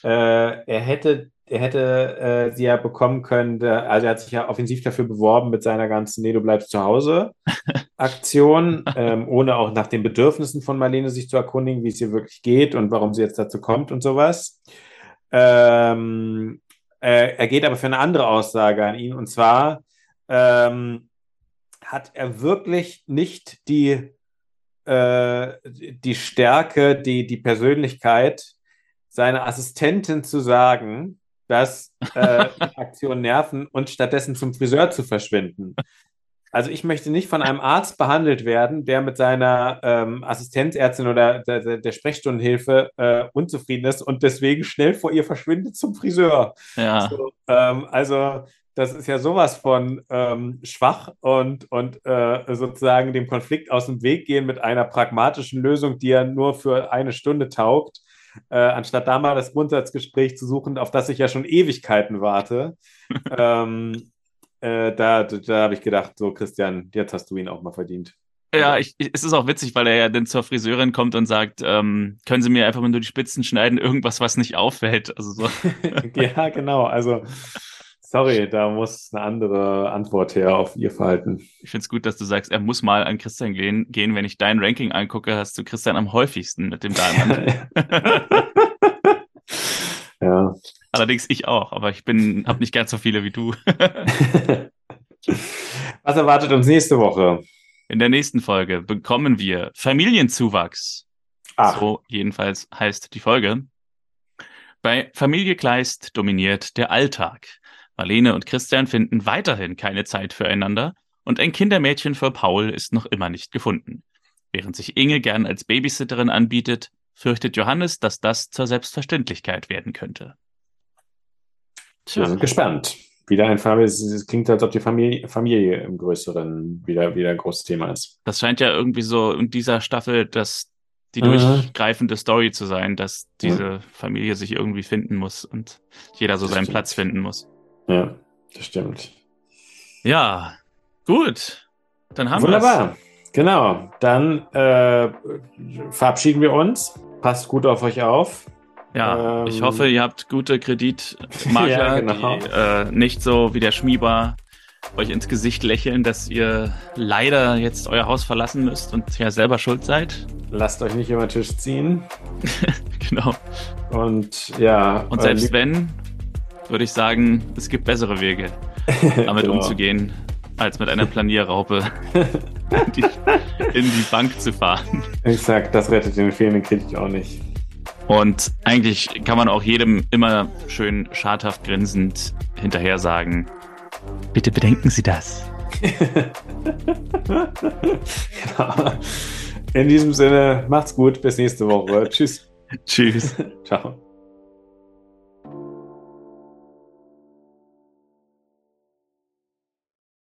Äh, er hätte, er hätte äh, sie ja bekommen können, also er hat sich ja offensiv dafür beworben mit seiner ganzen Nee, du bleibst zu Hause Aktion, ähm, ohne auch nach den Bedürfnissen von Marlene sich zu erkundigen, wie es ihr wirklich geht und warum sie jetzt dazu kommt und sowas. Ähm, äh, er geht aber für eine andere Aussage an ihn und zwar ähm, hat er wirklich nicht die äh, die Stärke, die, die Persönlichkeit, seiner Assistentin zu sagen, dass äh, Aktion nerven und stattdessen zum Friseur zu verschwinden. Also ich möchte nicht von einem Arzt behandelt werden, der mit seiner ähm, Assistenzärztin oder der, der Sprechstundenhilfe äh, unzufrieden ist und deswegen schnell vor ihr verschwindet zum Friseur. Ja. So, ähm, also das ist ja sowas von ähm, schwach und, und äh, sozusagen dem Konflikt aus dem Weg gehen mit einer pragmatischen Lösung, die ja nur für eine Stunde taugt, äh, anstatt da mal das Grundsatzgespräch zu suchen, auf das ich ja schon Ewigkeiten warte. ähm, äh, da da habe ich gedacht, so Christian, jetzt hast du ihn auch mal verdient. Ja, ich, es ist auch witzig, weil er ja dann zur Friseurin kommt und sagt, ähm, können Sie mir einfach mal nur die Spitzen schneiden, irgendwas, was nicht auffällt. Also so. ja, genau. Also Sorry, da muss eine andere Antwort her auf Ihr Verhalten. Ich finde es gut, dass du sagst, er muss mal an Christian gehen, gehen. Wenn ich dein Ranking angucke, hast du Christian am häufigsten mit dem Diamond. ja. Allerdings ich auch, aber ich bin, habe nicht ganz so viele wie du. Was erwartet uns nächste Woche? In der nächsten Folge bekommen wir Familienzuwachs. Ach. So jedenfalls heißt die Folge. Bei Familie Kleist dominiert der Alltag. Marlene und Christian finden weiterhin keine Zeit füreinander und ein Kindermädchen für Paul ist noch immer nicht gefunden. Während sich Inge gern als Babysitterin anbietet, fürchtet Johannes, dass das zur Selbstverständlichkeit werden könnte. Tja. Wir sind gespannt. Wieder ein Fall, es klingt, als ob die Familie, Familie im Größeren wieder, wieder ein großes Thema ist. Das scheint ja irgendwie so in dieser Staffel das, die mhm. durchgreifende Story zu sein, dass diese mhm. Familie sich irgendwie finden muss und jeder so das seinen stimmt. Platz finden muss. Ja, das stimmt. Ja, gut. Dann haben wir Wunderbar. Genau. Dann äh, verabschieden wir uns. Passt gut auf euch auf. Ja, ähm, ich hoffe, ihr habt gute Kreditmakler, ja, genau. die äh, nicht so wie der Schmieber euch ins Gesicht lächeln, dass ihr leider jetzt euer Haus verlassen müsst und ja selber schuld seid. Lasst euch nicht über den Tisch ziehen. genau. Und ja. Und selbst wenn, würde ich sagen, es gibt bessere Wege, damit genau. umzugehen, als mit einer Planierraupe in, die, in die Bank zu fahren. Exakt, das rettet den fehlenden Kredit auch nicht. Und eigentlich kann man auch jedem immer schön schadhaft grinsend hinterher sagen, bitte bedenken Sie das. genau. In diesem Sinne, macht's gut, bis nächste Woche. Tschüss. Tschüss. Ciao.